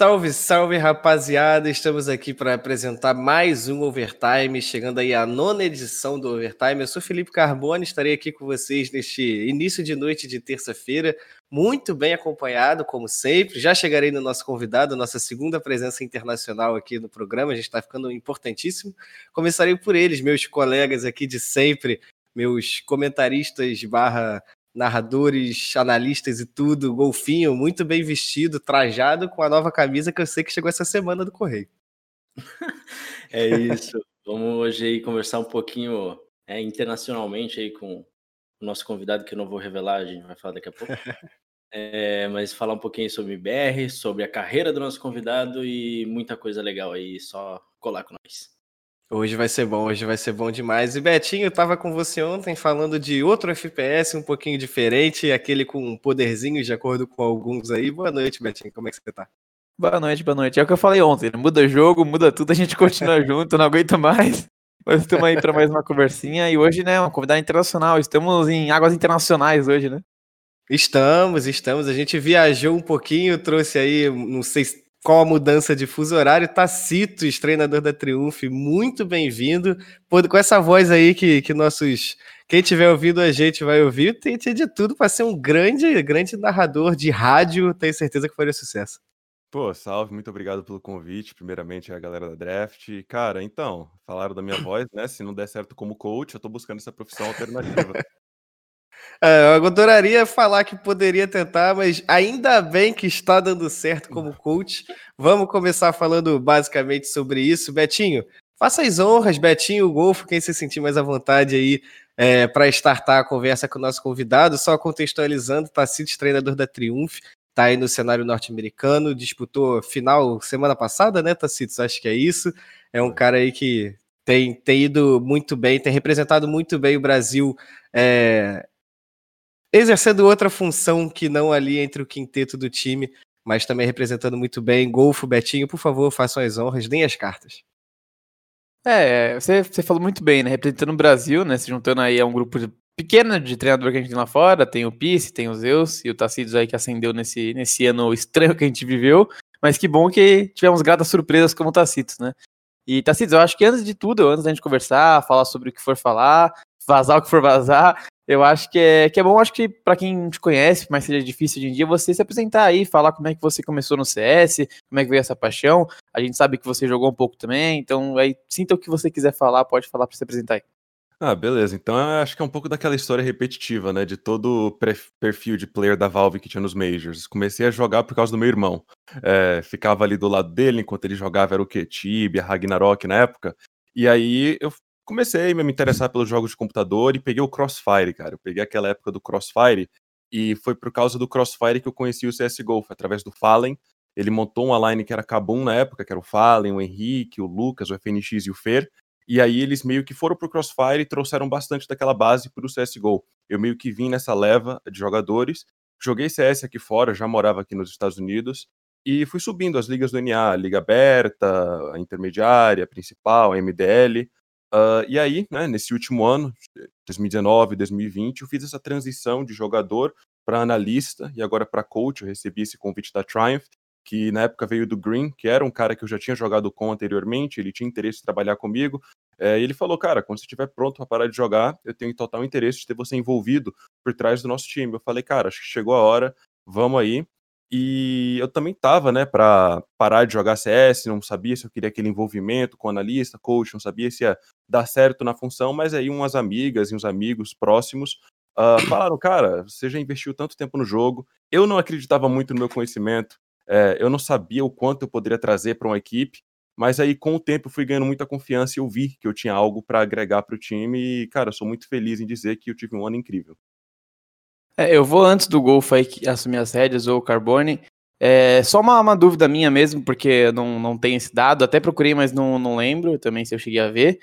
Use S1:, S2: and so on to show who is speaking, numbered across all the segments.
S1: Salve, salve, rapaziada! Estamos aqui para apresentar mais um Overtime, chegando aí a nona edição do Overtime. Eu sou Felipe Carbone, estarei aqui com vocês neste início de noite de terça-feira, muito bem acompanhado, como sempre. Já chegarei no nosso convidado, nossa segunda presença internacional aqui no programa, a gente está ficando importantíssimo. Começarei por eles, meus colegas aqui de sempre, meus comentaristas barra narradores, analistas e tudo, golfinho, muito bem vestido, trajado com a nova camisa que eu sei que chegou essa semana do Correio.
S2: é isso. Vamos hoje aí conversar um pouquinho é, internacionalmente aí com o nosso convidado, que eu não vou revelar, a gente vai falar daqui a pouco. É, mas falar um pouquinho sobre BR, sobre a carreira do nosso convidado e muita coisa legal aí, só colar com nós.
S1: Hoje vai ser bom, hoje vai ser bom demais. E Betinho, eu tava com você ontem falando de outro FPS um pouquinho diferente, aquele com um poderzinho, de acordo com alguns aí. Boa noite, Betinho, como é que você tá?
S3: Boa noite, boa noite. É o que eu falei ontem, né? muda jogo, muda tudo, a gente continua junto, não aguento mais. Mas estamos aí para mais uma conversinha e hoje, né, uma convidada internacional. Estamos em águas internacionais hoje, né?
S1: Estamos, estamos. A gente viajou um pouquinho, trouxe aí, não sei qual a mudança de fuso horário. Tacitos, treinador da Triunf, muito bem-vindo. Com essa voz aí que, que nossos. Quem tiver ouvido a gente vai ouvir, tem de tudo para ser um grande, grande narrador de rádio. Tenho certeza que faria sucesso.
S4: Pô, salve, muito obrigado pelo convite. Primeiramente, a galera da Draft. Cara, então, falaram da minha voz, né? Se não der certo como coach, eu tô buscando essa profissão alternativa.
S1: É, eu adoraria falar que poderia tentar, mas ainda bem que está dando certo como coach. Vamos começar falando basicamente sobre isso. Betinho, faça as honras, Betinho, Golfo, quem se sentir mais à vontade aí é, para startar a conversa com o nosso convidado. Só contextualizando, Tacites, treinador da Triumph, está aí no cenário norte-americano, disputou final semana passada, né, Tacites? Acho que é isso. É um cara aí que tem, tem ido muito bem, tem representado muito bem o Brasil é, exercendo outra função que não ali entre o quinteto do time, mas também representando muito bem. Golfo, Betinho, por favor, façam as honras, deem as cartas.
S3: É, você, você falou muito bem, né? Representando o Brasil, né? Se juntando aí a um grupo pequeno de treinador que a gente tem lá fora, tem o Pisse, tem o Zeus e o Tacidos aí que acendeu nesse, nesse ano estranho que a gente viveu, mas que bom que tivemos gratas surpresas como o Tacitos, né? E Tacitos, eu acho que antes de tudo, antes da gente conversar, falar sobre o que for falar, vazar o que for vazar, eu acho que é, que é bom, acho que para quem te conhece, mas seja difícil hoje em dia, você se apresentar aí, falar como é que você começou no CS, como é que veio essa paixão. A gente sabe que você jogou um pouco também, então aí sinta o que você quiser falar, pode falar para se apresentar aí.
S4: Ah, beleza. Então eu acho que é um pouco daquela história repetitiva, né? De todo o perfil de player da Valve que tinha nos Majors. Comecei a jogar por causa do meu irmão. É, ficava ali do lado dele enquanto ele jogava, era o que? Tibia, Ragnarok na época. E aí eu comecei a me interessar pelos jogos de computador e peguei o Crossfire, cara. Eu peguei aquela época do Crossfire e foi por causa do Crossfire que eu conheci o CSGO, foi através do Fallen. Ele montou uma line que era Kabum na época, que era o Fallen, o Henrique, o Lucas, o FNX e o Fer. E aí eles meio que foram pro Crossfire e trouxeram bastante daquela base pro CSGO. Eu meio que vim nessa leva de jogadores. Joguei CS aqui fora, já morava aqui nos Estados Unidos. E fui subindo as ligas do NA, Liga Aberta, a Intermediária, a Principal, a MDL. Uh, e aí, né, nesse último ano, 2019, 2020, eu fiz essa transição de jogador para analista e agora para coach. Eu recebi esse convite da Triumph, que na época veio do Green, que era um cara que eu já tinha jogado com anteriormente, ele tinha interesse em trabalhar comigo. É, e ele falou: Cara, quando você estiver pronto para parar de jogar, eu tenho total interesse de ter você envolvido por trás do nosso time. Eu falei: Cara, acho que chegou a hora, vamos aí. E eu também tava, né, para parar de jogar CS, não sabia se eu queria aquele envolvimento com analista, coach, não sabia se ia dar certo na função, mas aí umas amigas e uns amigos próximos uh, falaram, cara, você já investiu tanto tempo no jogo, eu não acreditava muito no meu conhecimento, é, eu não sabia o quanto eu poderia trazer para uma equipe, mas aí com o tempo eu fui ganhando muita confiança e eu vi que eu tinha algo para agregar para o time e, cara, eu sou muito feliz em dizer que eu tive um ano incrível.
S3: É, eu vou antes do Golfo aí assumir as rédeas ou o Carbone. É, só uma, uma, dúvida minha mesmo, porque não, não tem esse dado, até procurei, mas não, não lembro também se eu cheguei a ver.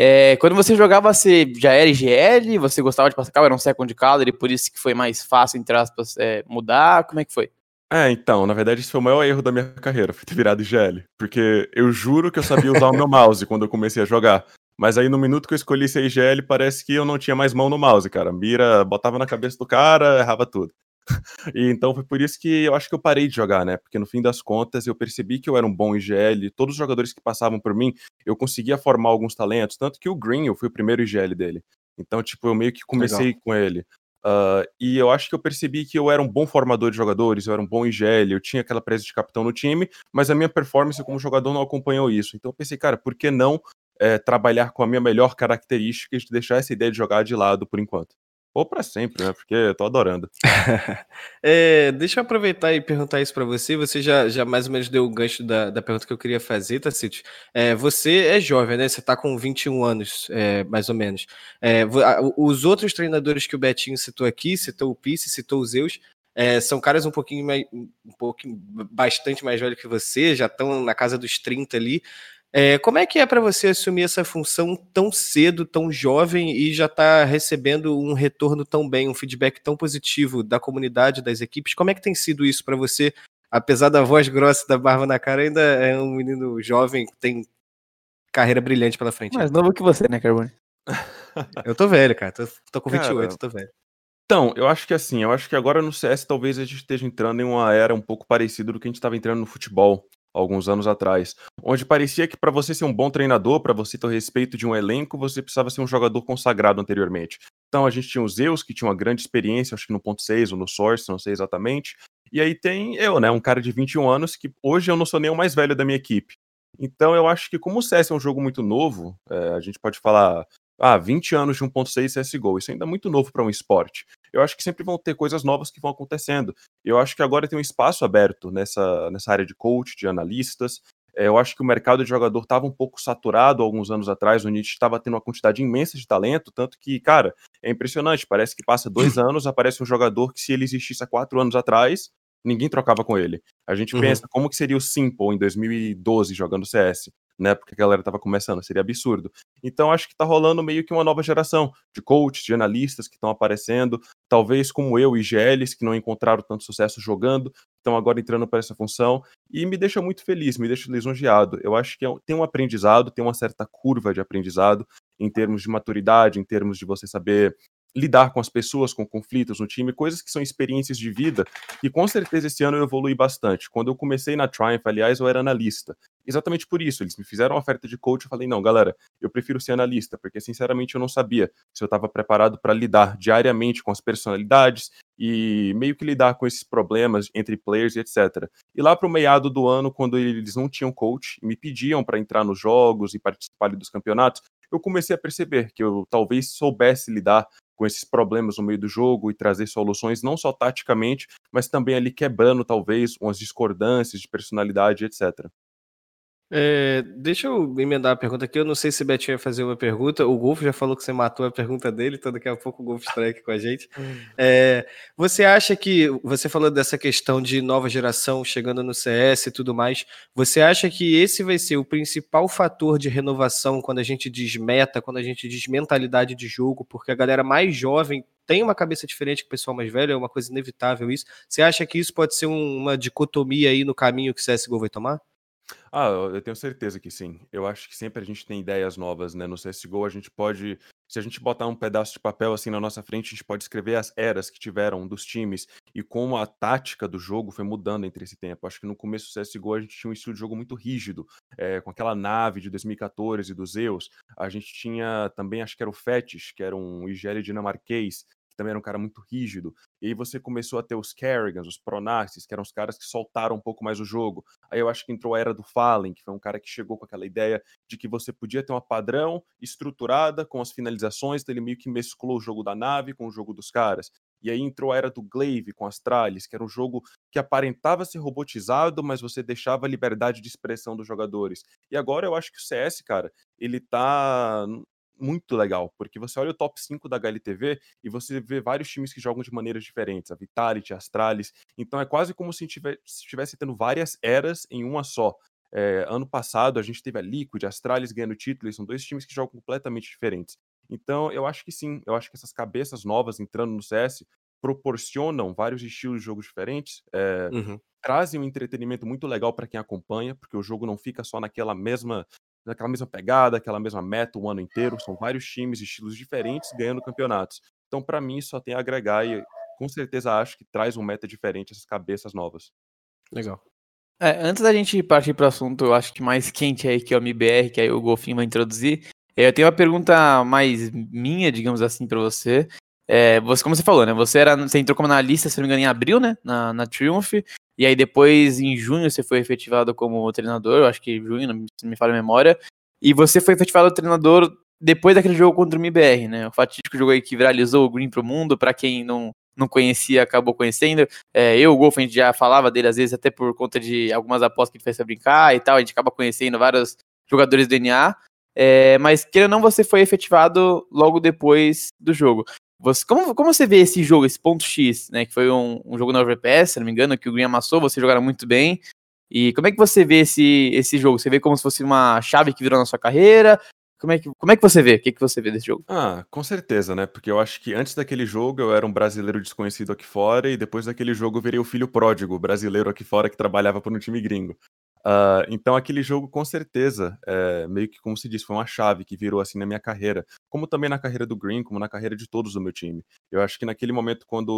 S3: É, quando você jogava, você já era IGL? Você gostava de passar cal? Era um second color e por isso que foi mais fácil, entre aspas, é, mudar? Como é que foi?
S4: É, então, na verdade, esse foi o maior erro da minha carreira, foi ter virado IGL. Porque eu juro que eu sabia usar o meu mouse quando eu comecei a jogar. Mas aí no minuto que eu escolhi ser IGL, parece que eu não tinha mais mão no mouse, cara. Mira botava na cabeça do cara, errava tudo. e então foi por isso que eu acho que eu parei de jogar, né? Porque no fim das contas eu percebi que eu era um bom IGL, todos os jogadores que passavam por mim, eu conseguia formar alguns talentos, tanto que o Green, eu fui o primeiro IGL dele. Então, tipo, eu meio que comecei Legal. com ele. Uh, e eu acho que eu percebi que eu era um bom formador de jogadores, eu era um bom IGL, eu tinha aquela presa de capitão no time, mas a minha performance como jogador não acompanhou isso. Então eu pensei, cara, por que não é, trabalhar com a minha melhor característica e deixar essa ideia de jogar de lado por enquanto? Ou para sempre, né? Porque eu tô adorando.
S1: é, deixa eu aproveitar e perguntar isso para você. Você já, já mais ou menos deu o gancho da, da pergunta que eu queria fazer, Tacite. É, você é jovem, né? Você tá com 21 anos, é, mais ou menos. É, os outros treinadores que o Betinho citou aqui, citou o Pisse, citou o Zeus, é, são caras um pouquinho mais, um pouquinho, bastante mais velhos que você, já estão na casa dos 30 ali. É, como é que é para você assumir essa função tão cedo, tão jovem e já está recebendo um retorno tão bem, um feedback tão positivo da comunidade, das equipes? Como é que tem sido isso para você? Apesar da voz grossa da barba na cara, ainda é um menino jovem que tem carreira brilhante pela frente.
S3: Mais novo que você, né, Carbone?
S1: eu tô velho, cara. Tô, tô com 28, cara, tô velho.
S4: Então, eu acho que assim, eu acho que agora no CS talvez a gente esteja entrando em uma era um pouco parecida do que a gente estava entrando no futebol alguns anos atrás, onde parecia que para você ser um bom treinador, para você ter o respeito de um elenco, você precisava ser um jogador consagrado anteriormente. Então a gente tinha o Zeus, que tinha uma grande experiência, acho que no ponto 6 ou no Source, não sei exatamente. E aí tem eu, né, um cara de 21 anos que hoje eu não sou nem o mais velho da minha equipe. Então eu acho que como o CS é um jogo muito novo, é, a gente pode falar, ah, 20 anos de 1.6 CSGO, isso ainda é muito novo para um esporte eu acho que sempre vão ter coisas novas que vão acontecendo. Eu acho que agora tem um espaço aberto nessa, nessa área de coach, de analistas. É, eu acho que o mercado de jogador estava um pouco saturado alguns anos atrás, a gente estava tendo uma quantidade imensa de talento, tanto que, cara, é impressionante. Parece que passa dois anos, aparece um jogador que, se ele existisse há quatro anos atrás, ninguém trocava com ele. A gente uhum. pensa como que seria o Simple em 2012 jogando CS né? Porque a galera tava começando, seria absurdo. Então acho que tá rolando meio que uma nova geração de coaches, de analistas que estão aparecendo, talvez como eu e GLs que não encontraram tanto sucesso jogando, estão agora entrando para essa função e me deixa muito feliz, me deixa lisonjeado. Eu acho que é tem um aprendizado, tem uma certa curva de aprendizado em termos de maturidade, em termos de você saber lidar com as pessoas, com conflitos no time, coisas que são experiências de vida, e com certeza esse ano eu evolui bastante. Quando eu comecei na Triumph, aliás, eu era analista exatamente por isso. Eles me fizeram uma oferta de coach, eu falei, não, galera, eu prefiro ser analista, porque sinceramente eu não sabia se eu estava preparado para lidar diariamente com as personalidades e meio que lidar com esses problemas entre players e etc. E lá para o meado do ano, quando eles não tinham coach e me pediam para entrar nos jogos e participar dos campeonatos, eu comecei a perceber que eu talvez soubesse lidar com esses problemas no meio do jogo e trazer soluções não só taticamente, mas também ali quebrando talvez umas discordâncias de personalidade, etc.
S1: É, deixa eu emendar a pergunta aqui. Eu não sei se o Betinho vai fazer uma pergunta. O Golfo já falou que você matou a pergunta dele, então daqui a pouco o Golfo está aqui com a gente. É, você acha que. Você falou dessa questão de nova geração chegando no CS e tudo mais. Você acha que esse vai ser o principal fator de renovação quando a gente diz meta, quando a gente diz mentalidade de jogo? Porque a galera mais jovem tem uma cabeça diferente que o pessoal mais velho, é uma coisa inevitável isso. Você acha que isso pode ser uma dicotomia aí no caminho que o CSGO vai tomar?
S4: Ah, eu tenho certeza que sim. Eu acho que sempre a gente tem ideias novas, né? No CSGO a gente pode, se a gente botar um pedaço de papel assim na nossa frente, a gente pode escrever as eras que tiveram dos times e como a tática do jogo foi mudando entre esse tempo. Acho que no começo do CSGO a gente tinha um estilo de jogo muito rígido, é, com aquela nave de 2014 do Zeus. A gente tinha também, acho que era o Fetish, que era um IGL dinamarquês, também era um cara muito rígido. E aí você começou a ter os Kerrigans, os Pronaxis, que eram os caras que soltaram um pouco mais o jogo. Aí eu acho que entrou a era do Fallen, que foi um cara que chegou com aquela ideia de que você podia ter uma padrão estruturada com as finalizações, então ele meio que mesclou o jogo da nave com o jogo dos caras. E aí entrou a era do Glaive com as Tralhas, que era um jogo que aparentava ser robotizado, mas você deixava a liberdade de expressão dos jogadores. E agora eu acho que o CS, cara, ele tá muito legal, porque você olha o top 5 da HLTV e você vê vários times que jogam de maneiras diferentes, a Vitality, a Astralis, então é quase como se estivesse tendo várias eras em uma só. É, ano passado a gente teve a Liquid, a Astralis ganhando título, e são dois times que jogam completamente diferentes. Então, eu acho que sim, eu acho que essas cabeças novas entrando no CS proporcionam vários estilos de jogos diferentes, é,
S1: Uhum.
S4: trazem um entretenimento muito legal para quem acompanha, porque o jogo não fica só naquela mesma naquela mesma pegada, aquela mesma meta o ano inteiro, são vários times, estilos diferentes ganhando campeonatos. Então, para mim, só tem a agregar e com certeza acho que traz um meta diferente essas cabeças novas.
S1: Legal.
S3: É, antes da gente partir para o assunto, eu acho que mais quente aí, que é o MBR, que aí o Golfinho vai introduzir, é, eu tenho uma pergunta mais minha, digamos assim, para você. É, você, como você falou, né? Você, era, você entrou como analista, se não me engano, em abril, né? Na, na Triumph. E aí depois, em junho, você foi efetivado como treinador, eu acho que junho, se não me falha a memória. E você foi efetivado treinador depois daquele jogo contra o MBR, né? O fatídico jogo aí que viralizou o Green pro mundo, para quem não, não conhecia, acabou conhecendo. É, eu, o Golf, a gente já falava dele às vezes, até por conta de algumas apostas que ele fez pra brincar e tal, a gente acaba conhecendo vários jogadores do NA. É, mas, querendo ou não, você foi efetivado logo depois do jogo. Você, como, como você vê esse jogo, esse ponto X, né? Que foi um, um jogo na OverPass, se não me engano, que o Green amassou, vocês jogaram muito bem. E como é que você vê esse, esse jogo? Você vê como se fosse uma chave que virou na sua carreira? Como é que, como é que você vê? O que, que você vê desse jogo?
S4: Ah, com certeza, né? Porque eu acho que antes daquele jogo eu era um brasileiro desconhecido aqui fora e depois daquele jogo eu virei o filho pródigo brasileiro aqui fora que trabalhava para um time gringo. Ah, então aquele jogo com certeza, é, meio que como se diz, foi uma chave que virou assim na minha carreira, como também na carreira do Green, como na carreira de todos do meu time. Eu acho que naquele momento quando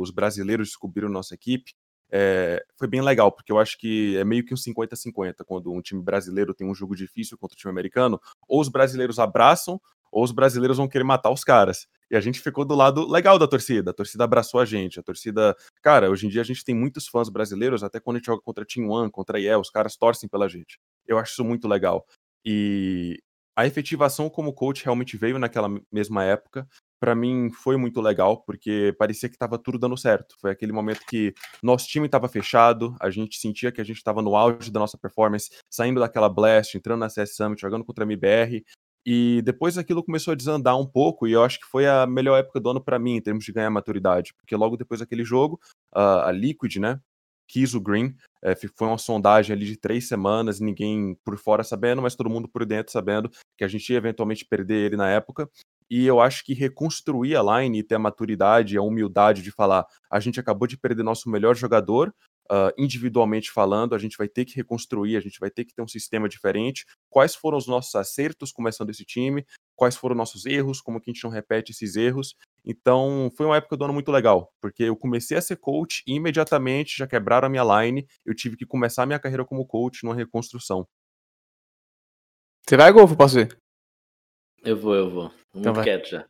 S4: os brasileiros descobriram nossa equipe, é, foi bem legal, porque eu acho que é meio que um 50-50 quando um time brasileiro tem um jogo difícil contra o time americano, ou os brasileiros abraçam, ou os brasileiros vão querer matar os caras. E a gente ficou do lado legal da torcida. A torcida abraçou a gente. A torcida. Cara, hoje em dia a gente tem muitos fãs brasileiros, até quando a gente joga contra Team One, contra IEL, os caras torcem pela gente. Eu acho isso muito legal. E a efetivação como coach realmente veio naquela mesma época. Para mim foi muito legal, porque parecia que estava tudo dando certo. Foi aquele momento que nosso time estava fechado, a gente sentia que a gente estava no auge da nossa performance, saindo daquela blast, entrando na CS Summit, jogando contra a MBR. E depois aquilo começou a desandar um pouco, e eu acho que foi a melhor época do ano para mim, em termos de ganhar maturidade. Porque logo depois daquele jogo, a, a Liquid, né, quis o Green. É, foi uma sondagem ali de três semanas, ninguém por fora sabendo, mas todo mundo por dentro sabendo que a gente ia eventualmente perder ele na época. E eu acho que reconstruir a line e ter a maturidade, a humildade de falar: a gente acabou de perder nosso melhor jogador, uh, individualmente falando, a gente vai ter que reconstruir, a gente vai ter que ter um sistema diferente. Quais foram os nossos acertos começando esse time? Quais foram nossos erros? Como que a gente não repete esses erros? Então, foi uma época do ano muito legal, porque eu comecei a ser coach e imediatamente já quebraram a minha line, eu tive que começar a minha carreira como coach numa reconstrução.
S3: Você vai, Golfo? Posso ir?
S2: Eu vou, eu vou. Muito
S3: Então vai.
S2: quieto já.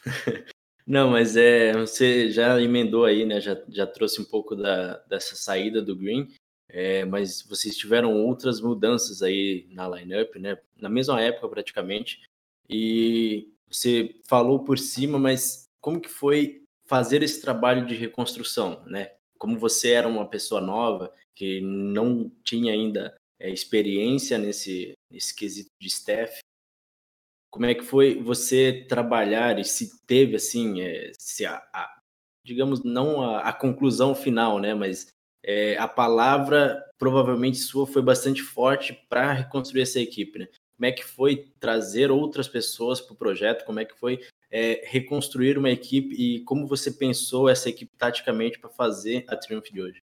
S2: Não, mas é, você já emendou aí, né? Já, já trouxe um pouco da, dessa saída do Green, é, mas vocês tiveram outras mudanças aí na lineup, né? Na mesma época praticamente. E você falou por cima, mas como que foi fazer esse trabalho de reconstrução, né? Como você era uma pessoa nova que não tinha ainda é, experiência nesse, nesse quesito de staff, como é que foi você trabalhar e se teve assim, é, se a, a- digamos não a, a conclusão final, né, mas é, a palavra provavelmente sua foi bastante forte para reconstruir essa equipe, né? Como é que foi trazer outras pessoas para o projeto? Como é que foi é, reconstruir uma equipe e como você pensou essa equipe taticamente para fazer a Triumph de hoje?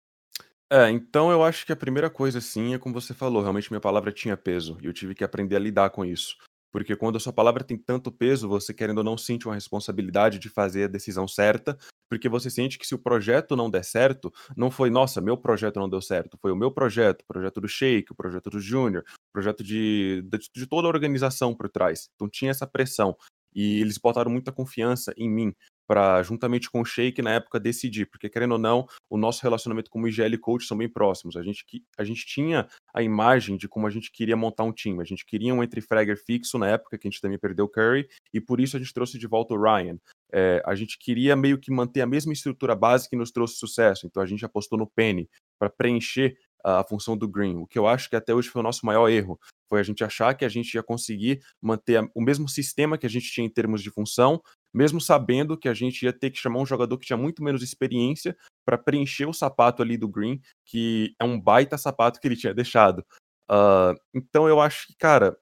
S4: É, então eu acho que a primeira coisa, sim, é como você falou, realmente minha palavra tinha peso e eu tive que aprender a lidar com isso. Porque quando a sua palavra tem tanto peso, você querendo ou não sente uma responsabilidade de fazer a decisão certa, porque você sente que se o projeto não der certo, não foi, nossa, meu projeto não deu certo, foi o meu projeto, o projeto do Shake, o projeto do Júnior, o projeto de, de, de toda a organização por trás. Então tinha essa pressão. E eles botaram muita confiança em mim para juntamente com o Shake na época decidir, porque querendo ou não, o nosso relacionamento como IGL coach são bem próximos. A gente a gente tinha a imagem de como a gente queria montar um time. A gente queria um entre fragger fixo na época que a gente também perdeu o Curry e por isso a gente trouxe de volta o Ryan. É, a gente queria meio que manter a mesma estrutura base que nos trouxe sucesso, então a gente apostou no Penny para preencher a, função do Green, o que eu acho que até hoje foi o nosso maior erro, foi a gente achar que a gente ia conseguir manter o mesmo sistema que a gente tinha em termos de função, mesmo sabendo que a gente ia ter que chamar um jogador que tinha muito menos experiência para preencher o sapato ali do Green, que é um baita sapato que ele tinha deixado. Uh, então eu acho que, cara,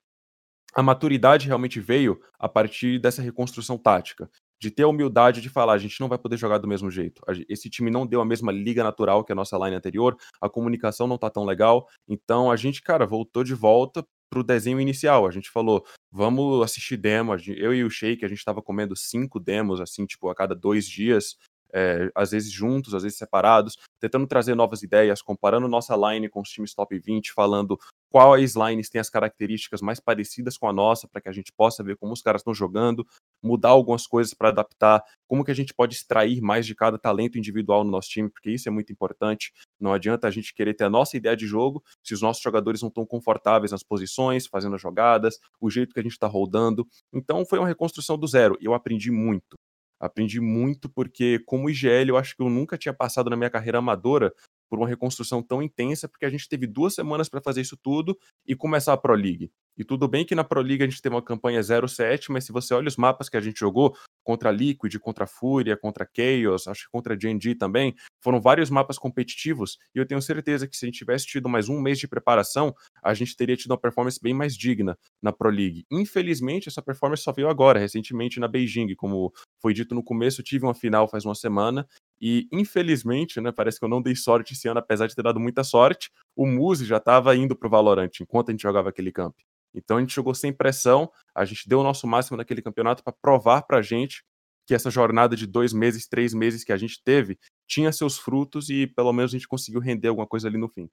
S4: a maturidade realmente veio a partir dessa reconstrução tática. De ter a humildade de falar, a gente não vai poder jogar do mesmo jeito. Esse time não deu a mesma liga natural que a nossa line anterior, a comunicação não tá tão legal. Então a gente, cara, voltou de volta pro desenho inicial. A gente falou, vamos assistir demo. Eu e o Sheik, a gente tava comendo cinco demos, assim, tipo, a cada dois dias é, às vezes juntos, às vezes separados, tentando trazer novas ideias, comparando nossa line com os times top 20, falando quais lines têm as características mais parecidas com a nossa, para que a gente possa ver como os caras estão jogando, mudar algumas coisas para adaptar, como que a gente pode extrair mais de cada talento individual no nosso time, porque isso é muito importante. Não adianta a gente querer ter a nossa ideia de jogo se os nossos jogadores não estão confortáveis nas posições, fazendo as jogadas, o jeito que a gente está rodando. Então foi uma reconstrução do zero eu aprendi muito. Aprendi muito porque, como IGL, eu acho que eu nunca tinha passado na minha carreira amadora por uma reconstrução tão intensa, porque a gente teve duas semanas para fazer isso tudo e começar a Pro League. E tudo bem que na Pro League a gente teve uma campanha 0-7, mas se você olha os mapas que a gente jogou, contra Liquid, contra Fúria, contra Chaos, acho que contra GNG também, foram vários mapas competitivos, e eu tenho certeza que se a gente tivesse tido mais um mês de preparação, a gente teria tido uma performance bem mais digna na Pro League. Infelizmente, essa performance só veio agora, recentemente na Beijing, como foi dito no começo, tive uma final faz uma semana, e infelizmente, né, parece que eu não dei sorte esse ano, apesar de ter dado muita sorte, o Muse já estava indo pro Valorant enquanto a gente jogava aquele camp. Então a gente jogou sem pressão, a gente deu o nosso máximo naquele campeonato para provar para a gente que essa jornada de dois meses, três meses que a gente teve tinha seus frutos e pelo menos a gente conseguiu render alguma coisa ali no fim.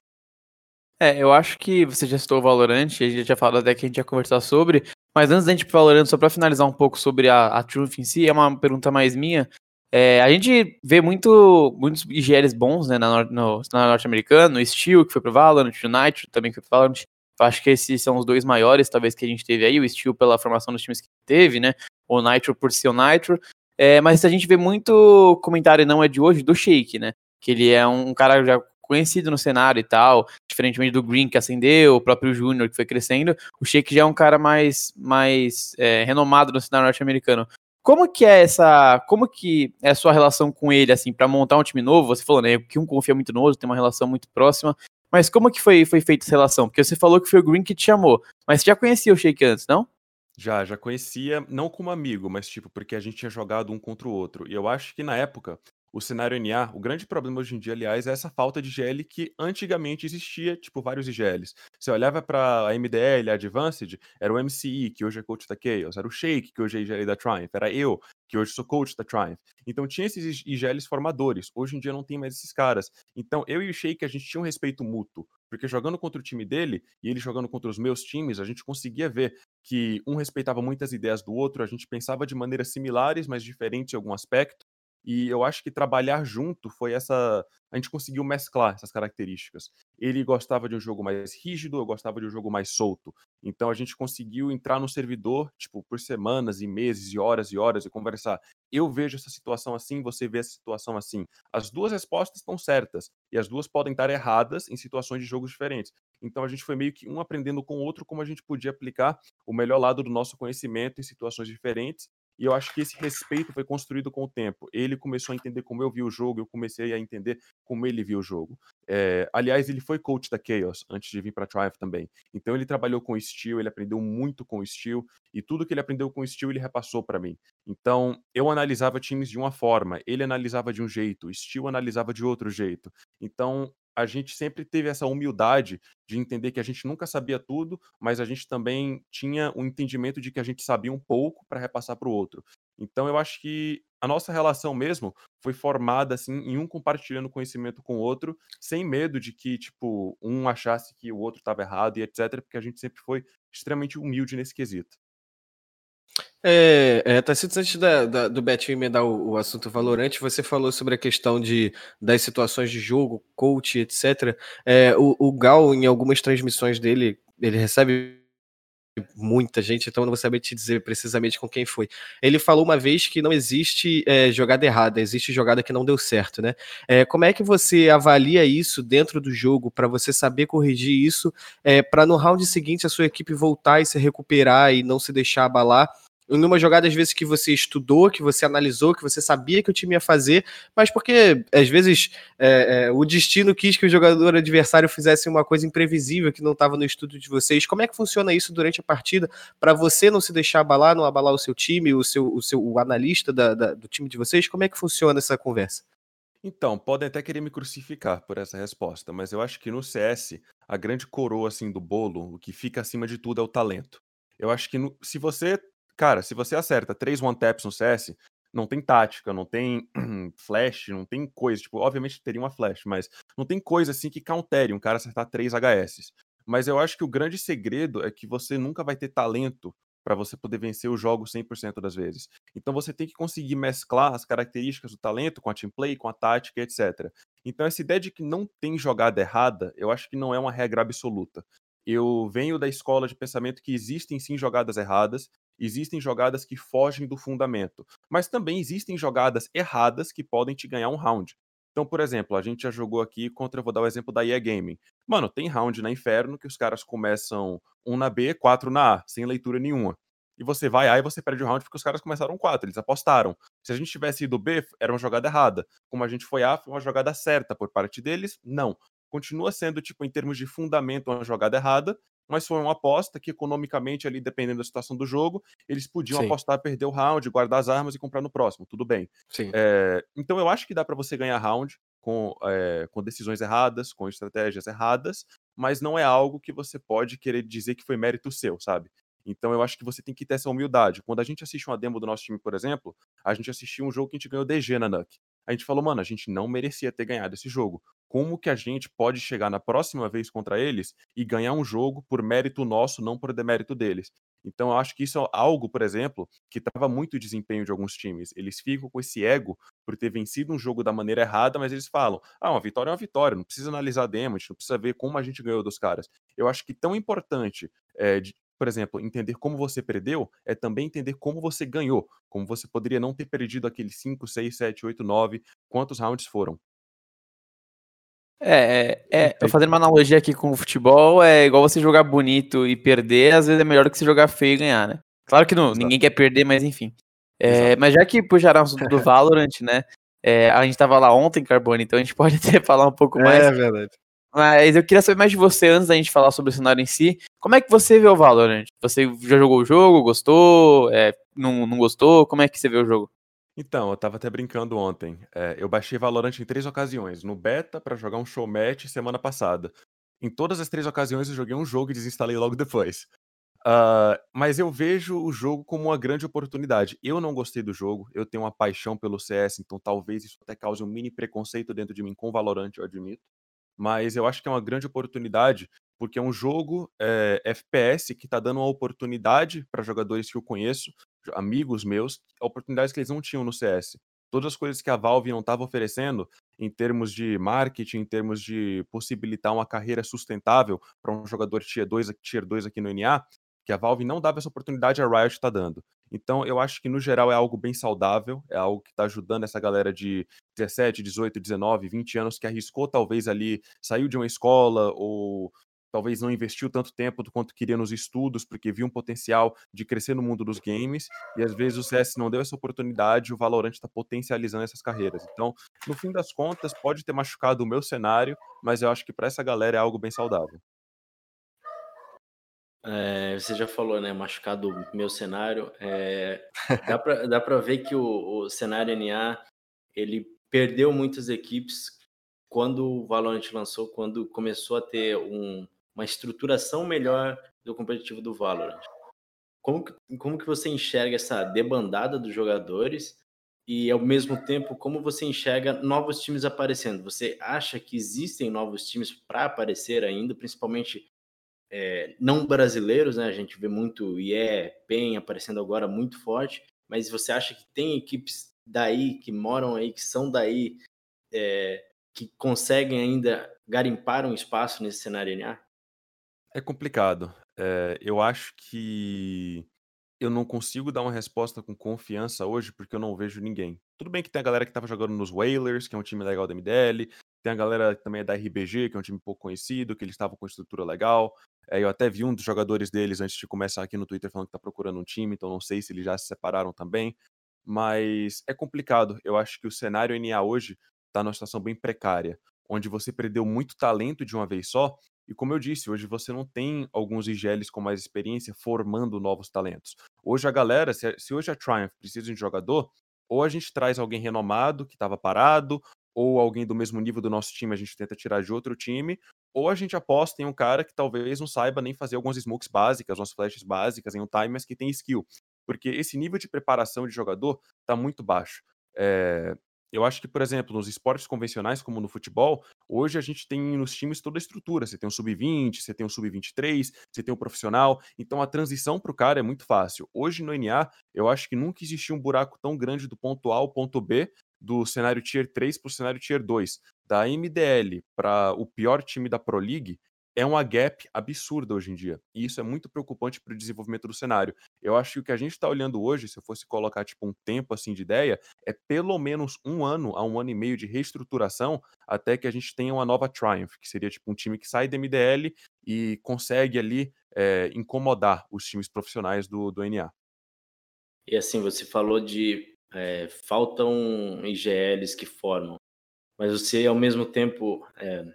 S3: É, eu acho que você já citou o Valorant, a gente já falado até que a gente ia conversar sobre, mas antes da gente ir pro Valorant, só para finalizar um pouco sobre a, a Truth em si, é uma pergunta mais minha. É, a gente vê muito, muitos IGLs bons né, na, no, na norte-americano, o Steel, que foi pro Valorant, o Nitro também que foi pro Valorant, eu acho que esses são os dois maiores, talvez, que a gente teve aí, o Steel pela formação dos times que teve, né? O Nitro por ser o Nitro. É, mas a gente vê muito comentário, não é de hoje, do Shake, né? Que ele é um cara já conhecido no cenário e tal, diferentemente do Green que acendeu, o próprio Júnior que foi crescendo, o Shake já é um cara mais, mais é, renomado no cenário norte-americano. Como que é essa, como que é a sua relação com ele, assim, para montar um time novo? Você falou, né, que um confia muito no outro, tem uma relação muito próxima, mas como que foi, foi feita essa relação? Porque você falou que foi o Green que te chamou, mas você já conhecia o Shake antes, não?
S4: Já, já conhecia, não como amigo, mas tipo, porque a gente tinha jogado um contra o outro. E eu acho que na época, o cenário NA, o grande problema hoje em dia, aliás, é essa falta de GL que antigamente existia, tipo, vários IGLs. Você olhava para a MDL, a Advanced, era o MCI, que hoje é coach da Chaos, era o Shake, que hoje é IGL da Triumph, era eu, que hoje sou coach da Triumph. Então tinha esses IGLs formadores. Hoje em dia não tem mais esses caras. Então eu e o Shake, a gente tinha um respeito mútuo. Porque jogando contra o time dele e ele jogando contra os meus times, a gente conseguia ver que um respeitava muitas ideias do outro, a gente pensava de maneiras similares, mas diferentes em algum aspecto. E eu acho que trabalhar junto foi essa. A gente conseguiu mesclar essas características. Ele gostava de um jogo mais rígido, eu gostava de um jogo mais solto. Então a gente conseguiu entrar no servidor, tipo, por semanas e meses e horas e horas e conversar. Eu vejo essa situação assim, você vê essa situação assim. As duas respostas estão certas e as duas podem estar erradas em situações de jogos diferentes. Então a gente foi meio que um aprendendo com o outro como a gente podia aplicar o melhor lado do nosso conhecimento em situações diferentes e eu acho que esse respeito foi construído com o tempo. Ele começou a entender como eu vi o jogo, eu comecei a entender como ele viu o jogo. É, aliás, ele foi coach da Chaos antes de vir para Triumph também. Então ele trabalhou com o Steel, ele aprendeu muito com o Steel e tudo que ele aprendeu com o Steel ele repassou para mim. Então eu analisava times de uma forma, ele analisava de um jeito, o Steel analisava de outro jeito. Então a gente sempre teve essa humildade de entender que a gente nunca sabia tudo, mas a gente também tinha o um entendimento de que a gente sabia um pouco para repassar para o outro. Então eu acho que a nossa relação mesmo foi formada assim em um compartilhando conhecimento com o outro, sem medo de que tipo um achasse que o outro estava errado e etc, porque a gente sempre foi extremamente humilde nesse quesito.
S1: É, é Tacitos, antes da, da, do Betinho emendar o, o assunto valorante, você falou sobre a questão de, das situações de jogo, coach, etc. É, o, o Gal, em algumas transmissões dele, ele recebe muita gente, então não vou saber te dizer precisamente com quem foi. Ele falou uma vez que não existe é, jogada errada, existe jogada que não deu certo, né? É, como é que você avalia isso dentro do jogo para você saber corrigir isso, é, para no round seguinte a sua equipe voltar e se recuperar e não se deixar abalar? Numa jogada às vezes que você estudou, que você analisou, que você sabia que o time ia fazer, mas porque às vezes é, é, o destino quis que o jogador adversário fizesse uma coisa imprevisível que não estava no estudo de vocês. Como é que funciona isso durante a partida para você não se deixar abalar, não abalar o seu time, o seu, o seu o analista da, da, do time de vocês? Como é que funciona essa conversa?
S4: Então, podem até querer me crucificar por essa resposta, mas eu acho que no CS, a grande coroa assim do bolo, o que fica acima de tudo é o talento. Eu acho que no- se você, cara, se você acerta três one taps no CS, não tem tática, não tem flash, não tem coisa, tipo, obviamente teria uma flash, mas não tem coisa assim que countere um cara acertar três HS. Mas eu acho que o grande segredo é que você nunca vai ter talento para você poder vencer o jogo 100% das vezes. Então você tem que conseguir mesclar as características do talento com a team play, com a tática, etc. Então essa ideia de que não tem jogada errada, eu acho que não é uma regra absoluta. Eu venho da escola de pensamento que existem sim jogadas erradas, existem jogadas que fogem do fundamento, mas também existem jogadas erradas que podem te ganhar um round. Então, por exemplo, a gente já jogou aqui contra, vou dar o exemplo da EA Gaming. Mano, tem round na Inferno que os caras começam um na B, quatro na A, sem leitura nenhuma. E você vai A e você perde o round porque os caras começaram quatro, eles apostaram. Se a gente tivesse ido B, era uma jogada errada. Como a gente foi A, foi uma jogada certa por parte deles? Não. Continua sendo, tipo, em termos de fundamento, uma jogada errada, mas foi uma aposta que, economicamente, ali, dependendo da situação do jogo, eles podiam
S1: Sim.
S4: apostar, perder o round, guardar as armas e comprar no próximo. Tudo bem.
S1: Sim.
S4: É, então eu acho que dá para você ganhar round com, é, com decisões erradas, com estratégias erradas, mas não é algo que você pode querer dizer que foi mérito seu, sabe? Então eu acho que você tem que ter essa humildade. Quando a gente assiste uma demo do nosso time, por exemplo, a gente assistiu um jogo que a gente ganhou DG na NUC. A gente falou, mano, a gente não merecia ter ganhado esse jogo. Como que a gente pode chegar na próxima vez contra eles e ganhar um jogo por mérito nosso, não por demérito deles? Então eu acho que isso é algo, por exemplo, que trava muito o desempenho de alguns times. Eles ficam com esse ego por ter vencido um jogo da maneira errada, mas eles falam: ah, uma vitória é uma vitória, não precisa analisar demo, a gente não precisa ver como a gente ganhou dos caras. Eu acho que tão importante, é, de, por exemplo, entender como você perdeu é também entender como você ganhou, como você poderia não ter perdido aqueles 5, 6, 7, 8, 9, quantos rounds foram.
S3: É, é, é, fazendo uma analogia aqui com o futebol, é igual você jogar bonito e perder, às vezes é melhor do que você jogar feio e ganhar, né? Claro que não,
S4: Exato.
S3: ninguém quer perder, mas enfim. É, mas já que puxaram o assunto do Valorant, né? é, a gente tava lá ontem, Carbone, então a gente pode até falar um pouco mais.
S1: É verdade.
S3: Mas eu queria saber mais de você antes da gente falar sobre o cenário em si. Como é que você vê o Valorant? Você já jogou o jogo, gostou, é, não, não gostou? Como é que você vê o jogo?
S4: Então, eu tava até brincando ontem. É, eu baixei Valorant em três ocasiões. No beta, pra jogar um show match semana passada. Em todas as três ocasiões, eu joguei um jogo e desinstalei logo depois. Ah, mas eu vejo o jogo como uma grande oportunidade. Eu não gostei do jogo, eu tenho uma paixão pelo CS, então talvez isso até cause um mini preconceito dentro de mim com Valorant, eu admito. Mas eu acho que é uma grande oportunidade, porque é um jogo é, FPS que tá dando uma oportunidade para jogadores que eu conheço, amigos meus, oportunidades que eles não tinham no CS. Todas as coisas que a Valve não estava oferecendo, em termos de marketing, em termos de possibilitar uma carreira sustentável para um jogador tier 2, tier 2 aqui no NA, que a Valve não dava essa oportunidade, a Riot está dando. Então, eu acho que no geral é algo bem saudável, é algo que está ajudando essa galera de 17, 18, 19, 20 anos que arriscou talvez ali, saiu de uma escola ou talvez não investiu tanto tempo do quanto queria nos estudos, porque viu um potencial de crescer no mundo dos games, e às vezes o CS não deu essa oportunidade, o Valorant está potencializando essas carreiras. Então, no fim das contas, pode ter machucado o meu cenário, mas eu acho que para essa galera é algo bem saudável.
S2: É, você já falou, né? Machucar do meu cenário. É, dá, pra ver que o, o cenário NA ele perdeu muitas equipes quando o Valorant lançou, quando começou a ter um, uma estruturação melhor do competitivo do Valorant. Como que, como que você enxerga essa debandada dos jogadores e, ao mesmo tempo, como você enxerga novos times aparecendo? Você acha que existem novos times para aparecer ainda, principalmente é, não brasileiros, né? A gente vê muito IE, PEN aparecendo agora muito forte, mas você acha que tem equipes daí, que moram aí, que são daí, é, que conseguem ainda garimpar um espaço nesse cenário NA?
S4: É complicado. É, eu acho que eu não consigo dar uma resposta com confiança hoje porque eu não vejo ninguém. Tudo bem que tem a galera que estava jogando nos Whalers, que é um time legal da MDL, tem a galera que também é da RBG, que é um time pouco conhecido, que eles estavam com estrutura legal. É, eu até vi um dos jogadores deles antes de começar aqui no Twitter falando que tá procurando um time, então não sei se eles já se separaram também. Mas é complicado. Eu acho que o cenário NA hoje tá numa situação bem precária, onde você perdeu muito talento de uma vez só. E como eu disse, hoje você não tem alguns IGLs com mais experiência formando novos talentos. Hoje a galera, se, se hoje a Triumph precisa de um jogador, ou a gente traz alguém renomado que estava parado, ou alguém do mesmo nível do nosso time a gente tenta tirar de outro time, ou a gente aposta em um cara que talvez não saiba nem fazer algumas smokes básicas, umas flashes básicas, em um time, mas que tem skill. Porque esse nível de preparação de jogador está muito baixo. É, eu acho que, por exemplo, nos esportes convencionais, como no futebol, hoje a gente tem nos times toda a estrutura. Você tem um sub-20, você tem um sub-23, você tem um profissional. Então a transição para o cara é muito fácil. Hoje no NA, eu acho que nunca existiu um buraco tão grande do ponto A ao ponto B do cenário Tier 3 para o cenário Tier 2, da MDL para o pior time da Pro League, é uma gap absurda hoje em dia. E isso é muito preocupante para o desenvolvimento do cenário. Eu acho que o que a gente está olhando hoje, se eu fosse colocar tipo um tempo assim de ideia, é pelo menos um ano a um ano e meio de reestruturação até que a gente tenha uma nova Triumph, que seria tipo um time que sai da MDL e consegue ali é, incomodar os times profissionais do, do NA.
S2: E assim, você falou de é, faltam IGLs que formam, mas você ao mesmo tempo, é,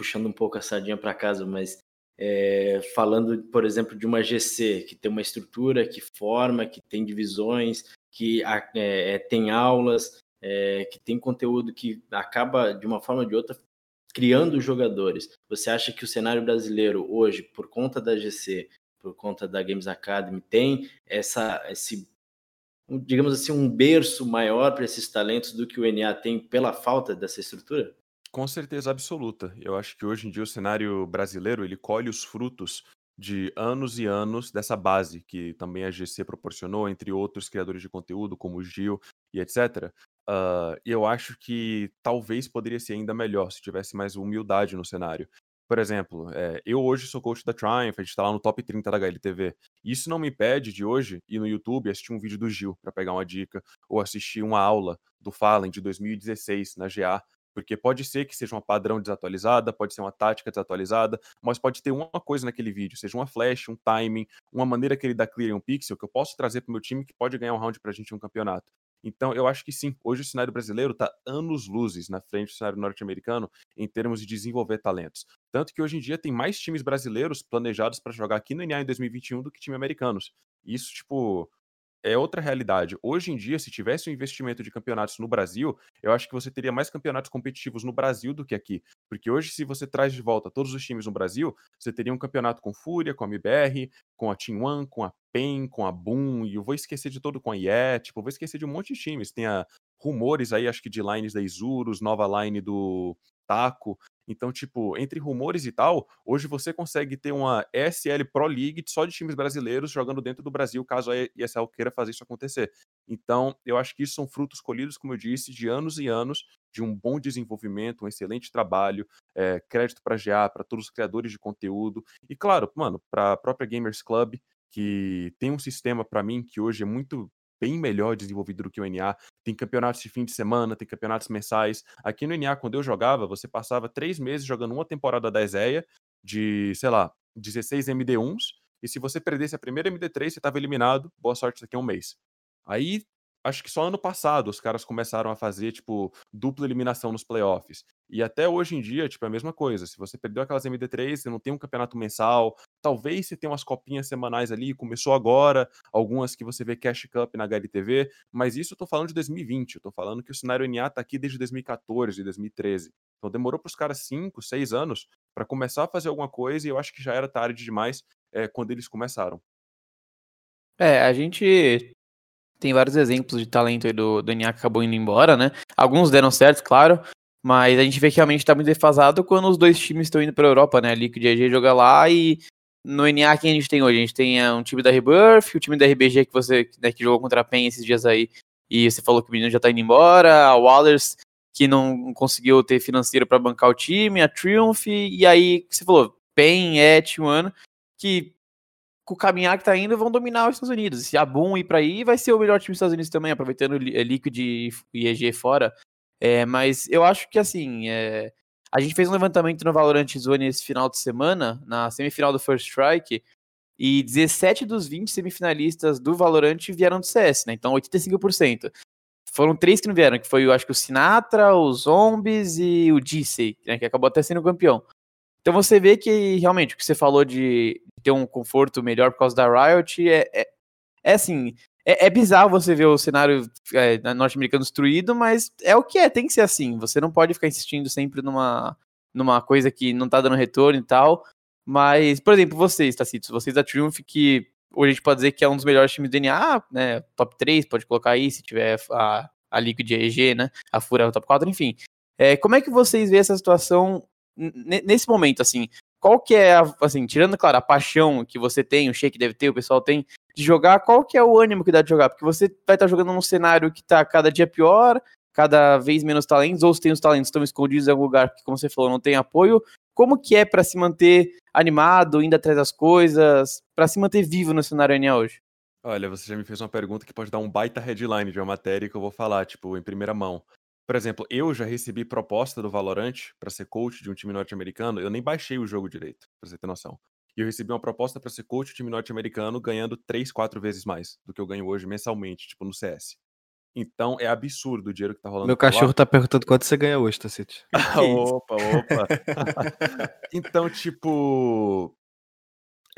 S2: puxando um pouco a sardinha para casa, mas é, falando, por exemplo, de uma GC que tem uma estrutura, que forma, que tem divisões, que é, tem aulas, é, que tem conteúdo que acaba, de uma forma ou de outra, criando jogadores. Você acha que o cenário brasileiro hoje, por conta da GC, por conta da Games Academy, tem essa, esse digamos assim, um berço maior para esses talentos do que o NA tem pela falta dessa estrutura?
S4: Com certeza absoluta. Eu acho que hoje em dia o cenário brasileiro ele colhe os frutos de anos e anos dessa base que também a GC proporcionou, entre outros criadores de conteúdo, como o Gil e etc. Uh, e eu acho que talvez poderia ser ainda melhor se tivesse mais humildade no cenário. Por exemplo, é, eu hoje sou coach da Triumph, a gente tá lá no top 30 da HLTV. Isso não me impede de hoje ir no YouTube e assistir um vídeo do Gil para pegar uma dica, ou assistir uma aula do Fallen de 2016 na GA, porque pode ser que seja uma padrão desatualizada, pode ser uma tática desatualizada, mas pode ter uma coisa naquele vídeo, seja uma flash, um timing, uma maneira que ele dá clear em um pixel que eu posso trazer para o meu time que pode ganhar um round pra gente em um campeonato. Então, eu acho que sim, hoje o cenário brasileiro está anos luzes na frente do cenário norte-americano em termos de desenvolver talentos. Tanto que hoje em dia tem mais times brasileiros planejados para jogar aqui no NA em 2021 do que time americanos. Isso, tipo, é outra realidade. Hoje em dia, se tivesse um investimento de campeonatos no Brasil, eu acho que você teria mais campeonatos competitivos no Brasil do que aqui. Porque hoje, se você traz de volta todos os times no Brasil, você teria um campeonato com Fúria, com a MBR, com a Team One, com a PEN, com a Boom, e eu vou esquecer de todo com a IE, tipo, vou esquecer de um monte de times. Tem a rumores aí, acho que de lines da Isurus, nova line do Taco. Então, tipo, entre rumores e tal, hoje você consegue ter uma ESL Pro League só de times brasileiros jogando dentro do Brasil, caso a ESL queira fazer isso acontecer. Então, eu acho que isso são frutos colhidos, como eu disse, de anos e anos de um bom desenvolvimento, um excelente trabalho, é, crédito para GA, para todos os criadores de conteúdo e, claro, mano, para a própria Gamers Club, que tem um sistema para mim que hoje é muito bem melhor desenvolvido do que o NA. Tem campeonatos de fim de semana, tem campeonatos mensais. Aqui no NA, quando eu jogava, você passava três meses jogando uma temporada da ESEA de, sei lá, 16 MD1s. E se você perdesse a primeira MD3, você estava eliminado. Boa sorte daqui a um mês. Aí acho que só ano passado os caras começaram a fazer, tipo, dupla eliminação nos playoffs. E até hoje em dia, tipo, é a mesma coisa. Se você perdeu aquelas MD3, você não tem um campeonato mensal. Talvez você tenha umas copinhas semanais ali, começou agora, algumas que você vê Cash Cup na HLTV, mas isso eu tô falando de 2020. Eu tô falando que o cenário NA tá aqui desde 2014, 2013. Então demorou para os caras 5, 6 anos para começar a fazer alguma coisa e eu acho que já era tarde demais é, quando eles começaram.
S3: É, a gente tem vários exemplos de talento aí do, do que acabou indo embora, né? Alguns deram certo, claro, mas a gente vê que realmente tá muito defasado quando os dois times estão indo pra Europa, né? Liquid e EG joga lá e no NA quem a gente tem hoje? A gente tem uh, um time da Rebirth, o time da RBG que você né, que jogou contra a PEN esses dias aí e você falou que o menino já tá indo embora, a Wallers que não conseguiu ter financeiro para bancar o time, a Triumph, e aí você falou, PEN, Et, One, que com o caminhar que tá indo, vão dominar os Estados Unidos. Se a Boom ir para aí, vai ser o melhor time dos Estados Unidos também, aproveitando Liquid e EG fora. É, mas eu acho que assim, é, A gente fez um levantamento no Valorant Zone esse final de semana, na semifinal do First Strike, e 17 dos 20 semifinalistas do Valorant vieram do CS, né? Então 85%. Foram três que não vieram, que foi, eu acho que o Sinatra, os Zombies e o Dissey, né, que acabou até sendo campeão. Então você vê que realmente o que você falou de ter um conforto melhor por causa da Riot é, é, é assim, é, é, bizarro você ver o cenário é, norte-americano destruído, mas é o que é, tem que ser assim. Você não pode ficar insistindo sempre numa, numa coisa que não tá dando retorno e tal. Mas, por exemplo, vocês, Tacitos, vocês da Triumph, que hoje a gente pode dizer que é um dos melhores times do DNA, né? Top 3, pode colocar aí, se tiver a, a Liquid EG, né? A Fura o top 4, enfim. É, como é que vocês veem essa situação nesse momento, assim? Qual que é, a, assim, tirando, claro, a paixão que você tem, o Shake deve ter, o pessoal tem, de jogar, qual que é o ânimo que dá de jogar? Porque você vai estar jogando num cenário que tá cada dia pior, cada vez menos talentos, ou se tem os talentos estão escondidos em algum lugar que, como você falou, não tem apoio. Como que é para se manter animado, indo atrás das coisas, para se manter vivo no cenário NA hoje?
S4: Olha, você já me fez uma pergunta que pode dar um baita headline de uma matéria que eu vou falar, tipo, em primeira mão. Por exemplo, eu já recebi proposta do Valorant para ser coach de um time norte-americano. Eu nem baixei o jogo direito, pra você ter noção. E eu recebi uma proposta para ser coach de um time norte-americano ganhando 3, 4 vezes mais do que eu ganho hoje mensalmente, tipo no CS. Então é absurdo o dinheiro que tá rolando.
S1: Meu cachorro lá. tá perguntando quanto você ganha hoje, Tacite.
S4: opa, opa. então, tipo.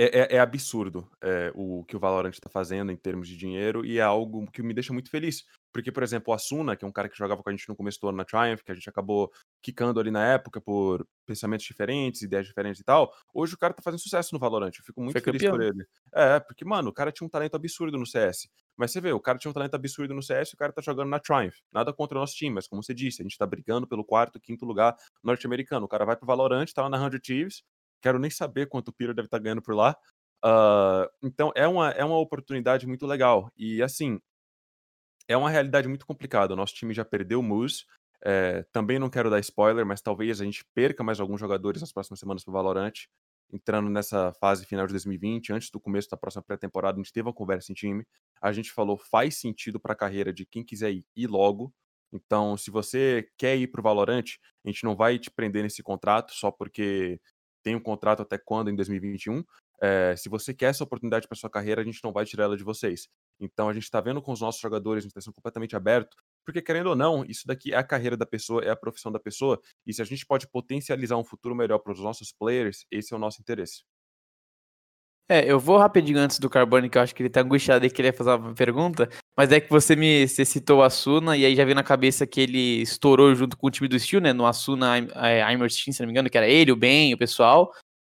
S4: É, é, é absurdo é, o que o Valorant está fazendo em termos de dinheiro e é algo que me deixa muito feliz. Porque, por exemplo, o Asuna, que é um cara que jogava com a gente no começo do ano na Triumph, que a gente acabou quicando ali na época por pensamentos diferentes, ideias diferentes e tal, hoje o cara tá fazendo sucesso no Valorant. Eu fico muito Foi feliz campeão. por ele. É, porque, mano, o cara tinha um talento absurdo no CS. Mas você vê, o cara tinha um talento absurdo no CS e o cara tá jogando na Triumph. Nada contra o nosso time, mas como você disse, a gente tá brigando pelo quarto, quinto lugar norte-americano. O cara vai pro Valorant, tá lá na 100 Thieves, quero nem saber quanto o Peter deve estar tá ganhando por lá. Uh, então é uma, é uma oportunidade muito legal. E assim, é uma realidade muito complicada. O nosso time já perdeu o Moose. É, também não quero dar spoiler, mas talvez a gente perca mais alguns jogadores nas próximas semanas para Valorant. Entrando nessa fase final de 2020, antes do começo da próxima pré-temporada, a gente teve uma conversa em time. A gente falou faz sentido para a carreira de quem quiser ir, ir logo. Então, se você quer ir para o Valorant, a gente não vai te prender nesse contrato só porque tem um contrato até quando em 2021. É, se você quer essa oportunidade para sua carreira, a gente não vai tirar ela de vocês. Então a gente está vendo com os nossos jogadores, a gente está completamente aberto, porque querendo ou não, isso daqui é a carreira da pessoa, é a profissão da pessoa, e se a gente pode potencializar um futuro melhor para os nossos players, esse é o nosso interesse.
S3: É, eu vou rapidinho antes do Carbone, que eu acho que ele tá angustiado e queria fazer uma pergunta, mas é que você me você citou o Asuna, e aí já veio na cabeça que ele estourou junto com o time do Steel, né, no Asuna é, Aimer Team, se não me engano, que era ele, o Ben, o pessoal.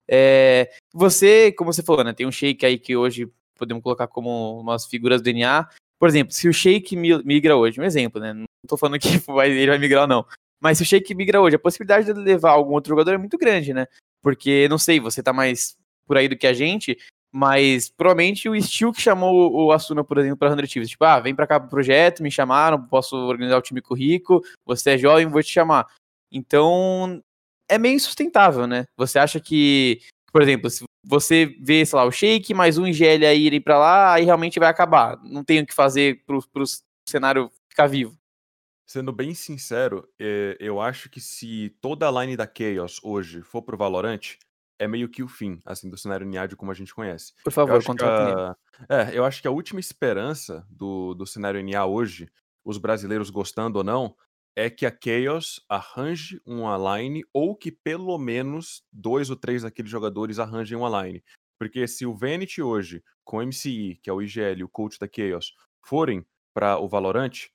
S3: É, você, como você falou, né, tem um shake aí que hoje podemos colocar como umas figuras do DNA. Por exemplo, se o Shake migra hoje, um exemplo, né? Não tô falando que ele vai migrar ou não. Mas se o Shake migra hoje, a possibilidade de levar algum outro jogador é muito grande, né? Porque, não sei, você tá mais por aí do que a gente, mas provavelmente o Steel que chamou o Asuna, por exemplo, para 100 Thieves. Tipo, ah, vem para cá pro projeto, me chamaram, posso organizar o time com o Rico, você é jovem, vou te chamar. Então, é meio insustentável, né? Você acha que, por exemplo, se você vê, sei lá, o Shake mais um IGL aí irem para lá, aí realmente vai acabar. Não tem o que fazer pro, pro cenário ficar vivo.
S4: Sendo bem sincero, é, eu acho que se toda a line da Chaos hoje for pro Valorant, é meio que o fim, assim, do cenário Niad como a gente conhece.
S3: Por favor, contrata
S4: É, eu acho que a última esperança do, do cenário NA hoje, os brasileiros gostando ou não, é que a Chaos arranje uma line ou que pelo menos dois ou três daqueles jogadores arranjem uma line. Porque se o Vanity hoje, com o MCI, que é o IGL, o coach da Chaos, forem para o Valorant,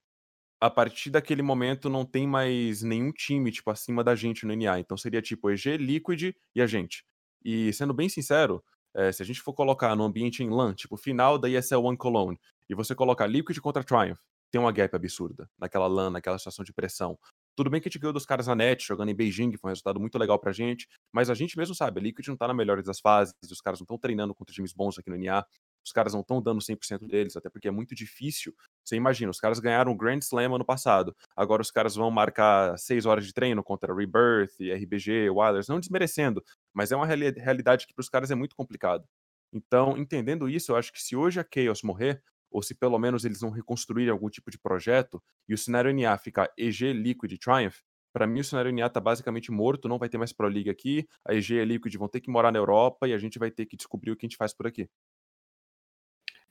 S4: a partir daquele momento não tem mais nenhum time, tipo, acima da gente no NA. Então seria tipo EG, Liquid e a gente. E sendo bem sincero, é, se a gente for colocar no ambiente em LAN, tipo, final da ESL One Cologne, e você colocar Liquid contra Triumph, tem uma gap absurda naquela LAN, naquela situação de pressão. Tudo bem que a gente ganhou dos caras na net, jogando em Beijing, que foi um resultado muito legal pra gente, mas a gente mesmo sabe, a Liquid não tá na melhor das fases, os caras não estão treinando contra times bons aqui no NA, os caras não estão dando 100% deles, até porque é muito difícil. Você imagina, os caras ganharam o Grand Slam ano passado, agora os caras vão marcar 6 horas de treino contra Rebirth, RBG, Wilders, não desmerecendo, mas é uma realidade que para os caras é muito complicado. Então, entendendo isso, eu acho que se hoje a Chaos morrer, ou se pelo menos eles não reconstruírem algum tipo de projeto, e o cenário NA ficar EG, Liquid Triumph, para mim o cenário NA tá basicamente morto, não vai ter mais Pro League aqui, a EG e a Liquid vão ter que morar na Europa e a gente vai ter que descobrir o que a gente faz por aqui.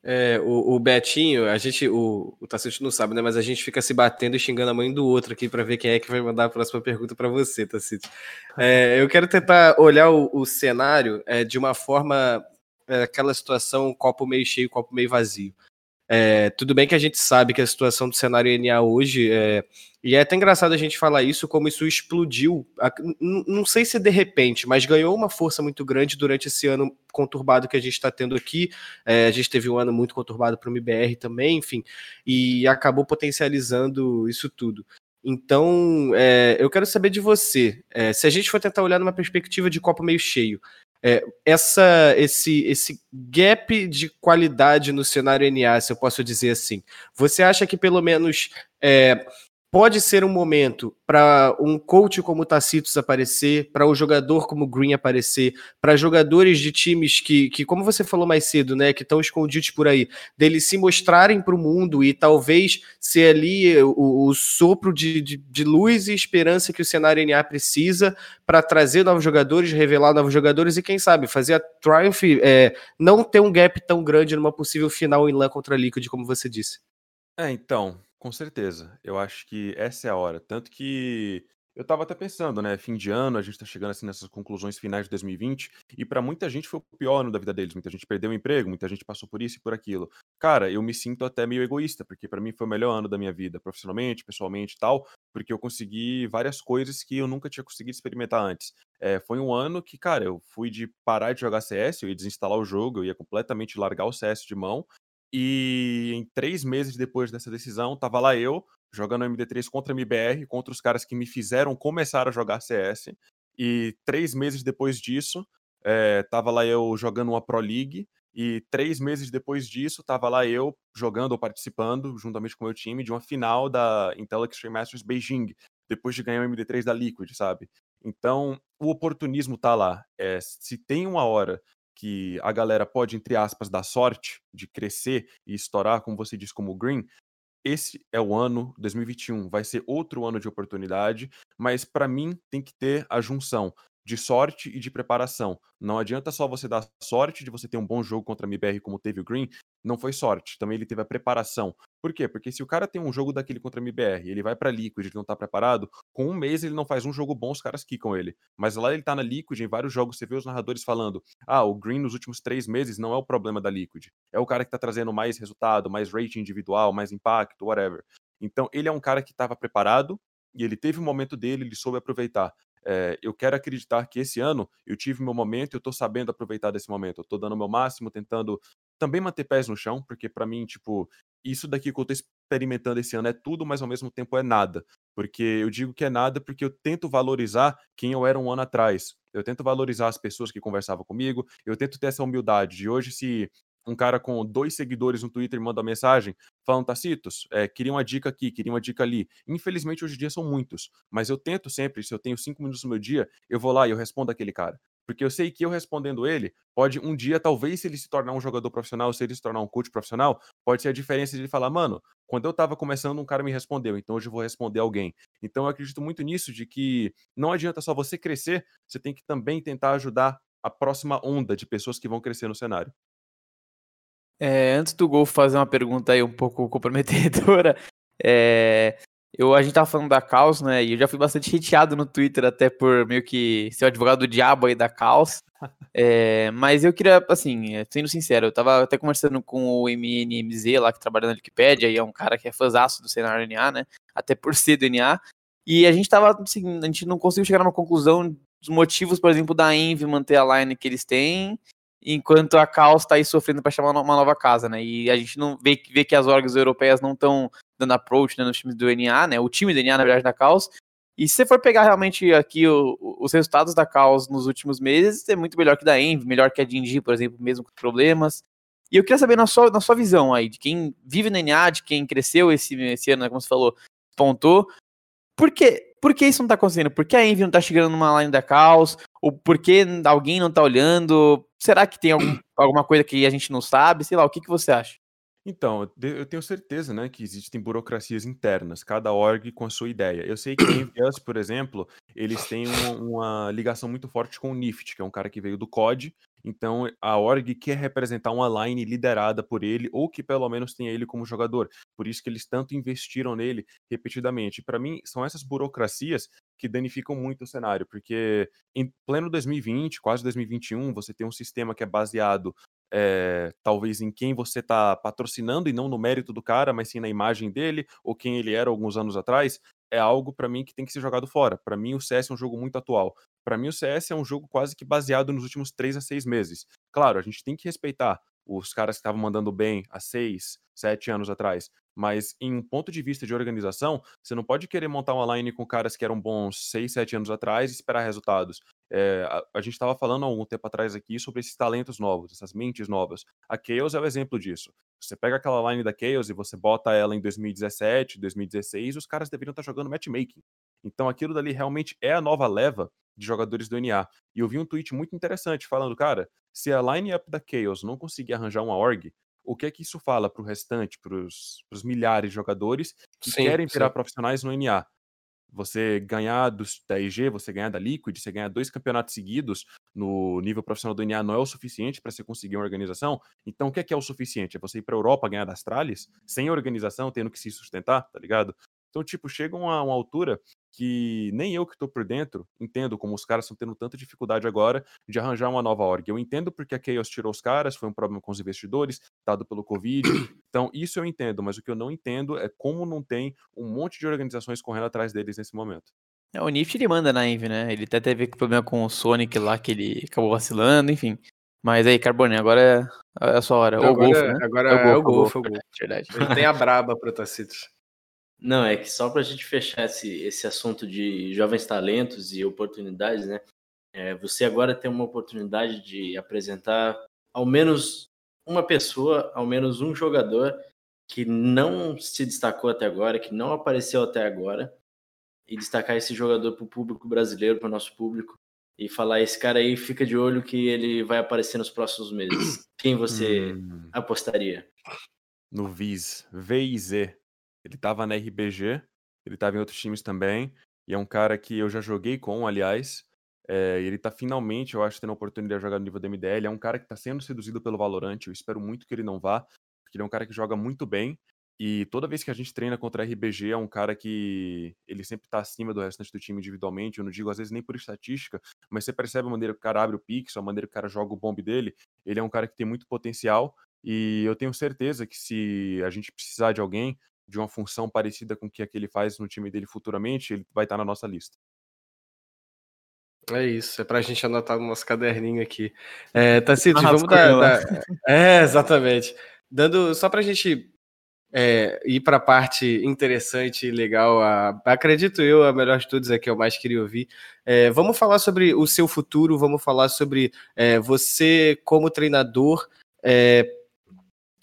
S1: É, o, o Betinho, a gente, o, o não sabe, né? Mas a gente fica se batendo e xingando a mãe do outro aqui para ver quem é que vai mandar a próxima pergunta para você, Tacito. É, eu quero tentar olhar o, o cenário é, de uma forma, é, aquela situação copo meio cheio, copo meio vazio. É, tudo bem que a gente sabe que a situação do cenário NA hoje é, e é até engraçado a gente falar isso, como isso explodiu. Não sei se de repente, mas ganhou uma força muito grande durante esse ano conturbado que a gente está tendo aqui. É, a gente teve um ano muito conturbado para o MBR também, enfim, e acabou potencializando isso tudo. Então, é, eu quero saber de você, é, se a gente for tentar olhar numa perspectiva de copo meio cheio, é, essa, esse, esse gap de qualidade no cenário NA, se eu posso dizer assim, você acha que pelo menos é, pode ser um momento para um coach como o Tacitus aparecer, para um jogador como o Green aparecer, para jogadores de times que, que, como você falou mais cedo, né, que estão escondidos por aí, deles se mostrarem para o mundo e talvez ser ali o, o sopro de, de, de, luz e esperança que o cenário NA precisa para trazer novos jogadores, revelar novos jogadores e quem sabe fazer a Triumph é, não ter um gap tão grande numa possível final em LAN contra a Liquid, como você disse.
S4: É, então, com certeza. Eu acho que essa é a hora. Tanto que eu estava até pensando, né? Fim de ano, a gente está chegando assim nessas conclusões finais de 2020, e para muita gente foi o pior ano da vida deles. Muita gente perdeu o emprego, muita gente passou por isso e por aquilo. Cara, eu me sinto até meio egoísta, porque para mim foi o melhor ano da minha vida, profissionalmente, pessoalmente e tal, porque eu consegui várias coisas que eu nunca tinha conseguido experimentar antes. É, foi um ano que, cara, eu fui de parar de jogar CS, eu ia desinstalar o jogo, eu ia completamente largar o CS de mão, e em três meses depois dessa decisão, tava lá eu, jogando MD3 contra MBR, contra os caras que me fizeram começar a jogar CS. E três meses depois disso, é, tava lá eu jogando uma Pro League. E três meses depois disso, tava lá eu jogando ou participando, juntamente com o meu time, de uma final da Intel Extreme Masters Beijing, depois de ganhar o MD3 da Liquid, sabe? Então, o oportunismo tá lá. É, se tem uma hora que a galera pode, entre aspas, dar sorte de crescer e estourar, como você disse, como o Green, esse é o ano 2021, vai ser outro ano de oportunidade, mas para mim tem que ter a junção de sorte e de preparação. Não adianta só você dar sorte de você ter um bom jogo contra a MBR como teve o Green, não foi sorte, também ele teve a preparação. Por quê? Porque se o cara tem um jogo daquele contra a MBR, ele vai pra Liquid, ele não tá preparado, com um mês ele não faz um jogo bom, os caras quicam ele. Mas lá ele tá na Liquid, em vários jogos você vê os narradores falando: ah, o Green nos últimos três meses não é o problema da Liquid. É o cara que tá trazendo mais resultado, mais rating individual, mais impacto, whatever. Então ele é um cara que estava preparado e ele teve o um momento dele, ele soube aproveitar. É, eu quero acreditar que esse ano eu tive meu momento e eu tô sabendo aproveitar desse momento. Eu tô dando o meu máximo, tentando também manter pés no chão, porque para mim, tipo, isso daqui que eu tô experimentando esse ano é tudo, mas ao mesmo tempo é nada. Porque eu digo que é nada porque eu tento valorizar quem eu era um ano atrás. Eu tento valorizar as pessoas que conversavam comigo, eu tento ter essa humildade de hoje, se um cara com dois seguidores no Twitter me manda uma mensagem falando, Tacitos, é, queria uma dica aqui, queria uma dica ali. Infelizmente, hoje em dia são muitos, mas eu tento sempre, se eu tenho cinco minutos no meu dia, eu vou lá e eu respondo aquele cara. Porque eu sei que eu respondendo ele, pode um dia, talvez, se ele se tornar um jogador profissional, se ele se tornar um coach profissional, pode ser a diferença de ele falar, mano, quando eu tava começando, um cara me respondeu, então hoje eu vou responder alguém. Então eu acredito muito nisso, de que não adianta só você crescer, você tem que também tentar ajudar a próxima onda de pessoas que vão crescer no cenário.
S3: É, antes do Gol fazer uma pergunta aí um pouco comprometedora, é, eu, a gente tava falando da Caos, né? E eu já fui bastante hateado no Twitter, até por meio que ser o advogado do diabo aí da Caos. É, mas eu queria, assim, sendo sincero, eu tava até conversando com o MNMZ lá que trabalha na Wikipedia, e é um cara que é fãzaço do cenário NA, né? Até por ser do NA. E a gente tava, assim, a gente não conseguiu chegar numa conclusão dos motivos, por exemplo, da Envy manter a line que eles têm, enquanto a Caos tá aí sofrendo para chamar uma nova casa, né? E a gente não vê, vê que as orgs europeias não estão dando approach né, nos times do NA, né? O time do NA, na verdade, da Caos. E se você for pegar realmente aqui o, os resultados da Caos nos últimos meses, é muito melhor que da Envy, melhor que a Dingy, por exemplo, mesmo com problemas. E eu queria saber na sua, na sua visão aí, de quem vive no NA, de quem cresceu esse, esse ano, né, como você falou, pontou. Por que, por que isso não tá acontecendo? Por que a Envy não tá chegando numa line da Caos? Ou por que alguém não tá olhando? Será que tem algum, alguma coisa que a gente não sabe? Sei lá, o que, que você acha?
S4: Então, eu tenho certeza, né, que existem burocracias internas, cada org com a sua ideia. Eu sei que a Envious, por exemplo, eles têm uma, uma ligação muito forte com o Nift, que é um cara que veio do COD. Então, a org quer representar uma line liderada por ele, ou que pelo menos tenha ele como jogador. Por isso que eles tanto investiram nele repetidamente. Para mim, são essas burocracias que danificam muito o cenário, porque em pleno 2020, quase 2021, você tem um sistema que é baseado é, talvez em quem você está patrocinando e não no mérito do cara, mas sim na imagem dele ou quem ele era alguns anos atrás, é algo para mim que tem que ser jogado fora. Para mim, o CS é um jogo muito atual. Para mim, o CS é um jogo quase que baseado nos últimos três a seis meses. Claro, a gente tem que respeitar os caras que estavam mandando bem há seis, sete anos atrás. Mas em um ponto de vista de organização, você não pode querer montar uma line com caras que eram bons seis, sete anos atrás e esperar resultados. É, a, a, gente estava falando há algum tempo atrás aqui sobre esses talentos novos, essas mentes novas. A Chaos é o exemplo disso. Você pega aquela line da Chaos e você bota ela em 2017, 2016, os caras deveriam estar tá jogando matchmaking. Então aquilo dali realmente é a nova leva de jogadores do NA. E eu vi um tweet muito interessante falando, cara, se a line-up da Chaos não conseguir arranjar uma org, o que é que isso fala para o restante, para os milhares de jogadores que sim, querem virar sim. profissionais no NA? Você ganhar do, da IG, você ganhar da Liquid, você ganhar dois campeonatos seguidos no nível profissional do NA não é o suficiente para você conseguir uma organização. Então, o que é, que é o suficiente? É você ir para a Europa ganhar das Astralis, sem organização, tendo que se sustentar, tá ligado? Então, tipo, chega uma, uma altura que nem eu que estou por dentro entendo como os caras estão tendo tanta dificuldade agora de arranjar uma nova org. Eu entendo porque a Chaos tirou os caras, foi um problema com os investidores, dado pelo Covid. Então, isso eu entendo, mas o que eu não entendo é como não tem um monte de organizações correndo atrás deles nesse momento.
S3: É, o Nift ele manda na Envy, né? Ele até teve problema com o Sonic lá, que ele acabou vacilando, enfim. Mas aí, Carbone, agora é a sua hora.
S1: Agora,
S3: o Golfo,
S1: né? Agora
S3: é
S1: o Golfo, é o Golfo. É o Golfo. Verdade. Ele tem a braba pro Tacitos.
S2: Não, é que só para a gente fechar esse, esse assunto de jovens talentos e oportunidades, né? É, você agora tem uma oportunidade de apresentar ao menos uma pessoa, ao menos um jogador que não se destacou até agora, que não apareceu até agora, e destacar esse jogador para o público brasileiro, para o nosso público, e falar: esse cara aí fica de olho que ele vai aparecer nos próximos meses. Quem você hum. apostaria?
S4: No Viz, VIZ. Ele estava na RBG, ele estava em outros times também, e é um cara que eu já joguei com, aliás. É, ele está finalmente, eu acho, tendo a oportunidade de jogar no nível da MDL. É um cara que está sendo seduzido pelo Valorant. Eu espero muito que ele não vá, porque ele é um cara que joga muito bem. E toda vez que a gente treina contra a RBG, é um cara que ele sempre está acima do restante do time individualmente. Eu não digo às vezes nem por estatística, mas você percebe a maneira que o cara abre o pixel, a maneira que o cara joga o bomb dele. Ele é um cara que tem muito potencial. E eu tenho certeza que se a gente precisar de alguém, de uma função parecida com o que ele faz no time dele futuramente, ele vai estar na nossa lista.
S1: É isso, é pra gente anotar no nosso caderninho aqui. É, Tacitos, vamos dar, dar, É, exatamente. Dando, só pra gente é, ir pra parte interessante e legal, a, acredito eu, a melhor de todos é que eu mais queria ouvir. É, vamos falar sobre o seu futuro, vamos falar sobre é, você como treinador, é,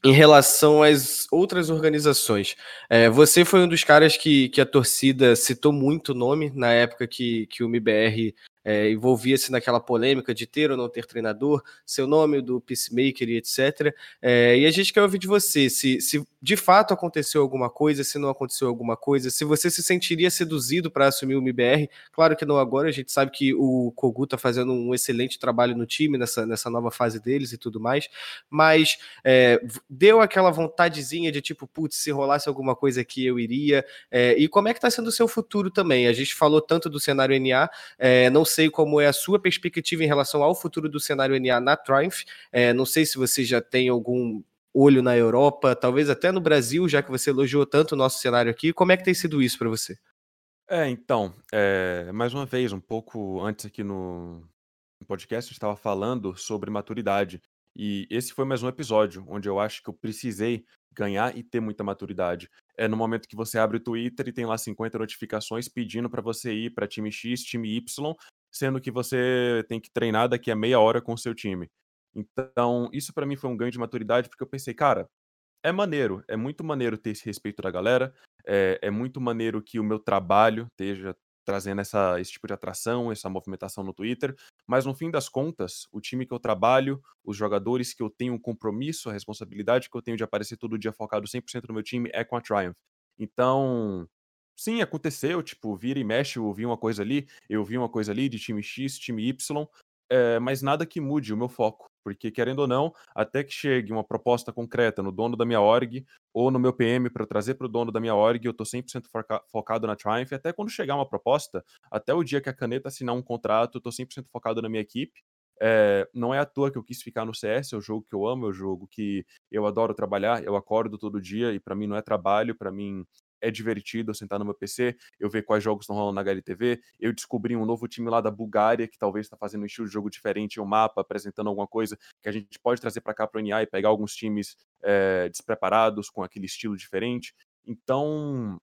S1: em relação às outras organizações. É, você foi um dos caras que, que a torcida citou muito o nome na época que, que o MBR é, envolvia-se naquela polêmica de ter ou não ter treinador, seu nome, do Peacemaker e etc. É, e a gente quer ouvir de você se, se de fato aconteceu alguma coisa, se não aconteceu alguma coisa, se você se sentiria seduzido para assumir o MBR. Claro que não agora, a gente sabe que o Kogu está fazendo um excelente trabalho no time nessa, nessa nova fase deles e tudo mais, mas é, deu aquela vontadezinha de tipo, putz, se rolasse alguma coisa aqui eu iria. É, e como é que está sendo o seu futuro também? A gente falou tanto do cenário NA, é, não sei como é a sua perspectiva em relação ao futuro do cenário NA na Triumph. É, não sei se você já tem algum olho na Europa, talvez até no Brasil, já que você elogiou tanto o nosso cenário aqui. Como é que tem sido isso para você?
S4: É, então, é, mais uma vez, um pouco antes aqui no podcast, eu estava falando sobre maturidade. E esse foi mais um episódio onde eu acho que eu precisei ganhar e ter muita maturidade. É no momento que você abre o Twitter e tem lá 50 notificações pedindo para você ir para time X, time Y, sendo que você tem que treinar daqui a meia hora com o seu time. Então, isso para mim foi um ganho de maturidade, porque eu pensei, cara, é maneiro, é muito maneiro ter esse respeito da galera, é, é muito maneiro que o meu trabalho esteja trazendo essa, esse tipo de atração, essa movimentação no Twitter, Mas no fim das contas, o time que eu trabalho, os jogadores que eu tenho um compromisso, a responsabilidade que eu tenho de aparecer todo dia focado 100% no meu time é com a Triumph. Então, sim, aconteceu, tipo, vira e mexe, eu vi uma coisa ali, eu vi uma coisa ali de time X, time Y, é, mas nada que mude o meu foco. Porque, querendo ou não, até que chegue uma proposta concreta no dono da minha org ou no meu PM para trazer para o dono da minha org, eu estou 100% foca focado na Triumph. Até quando chegar uma proposta, até o dia que a caneta assinar um contrato, eu estou 100% focado na minha equipe. É, não é à toa que eu quis ficar no CS, é o jogo que eu amo, é o jogo que eu adoro trabalhar, eu acordo todo dia e para mim não é trabalho, para mim é divertido eu sentar no meu PC, eu ver quais jogos estão rolando na HLTV. Eu descobri um novo time lá da Bulgária que talvez está fazendo um estilo de jogo diferente, um mapa, apresentando alguma coisa que a gente pode trazer para cá para o NA e pegar alguns times é, despreparados com aquele estilo diferente. Então,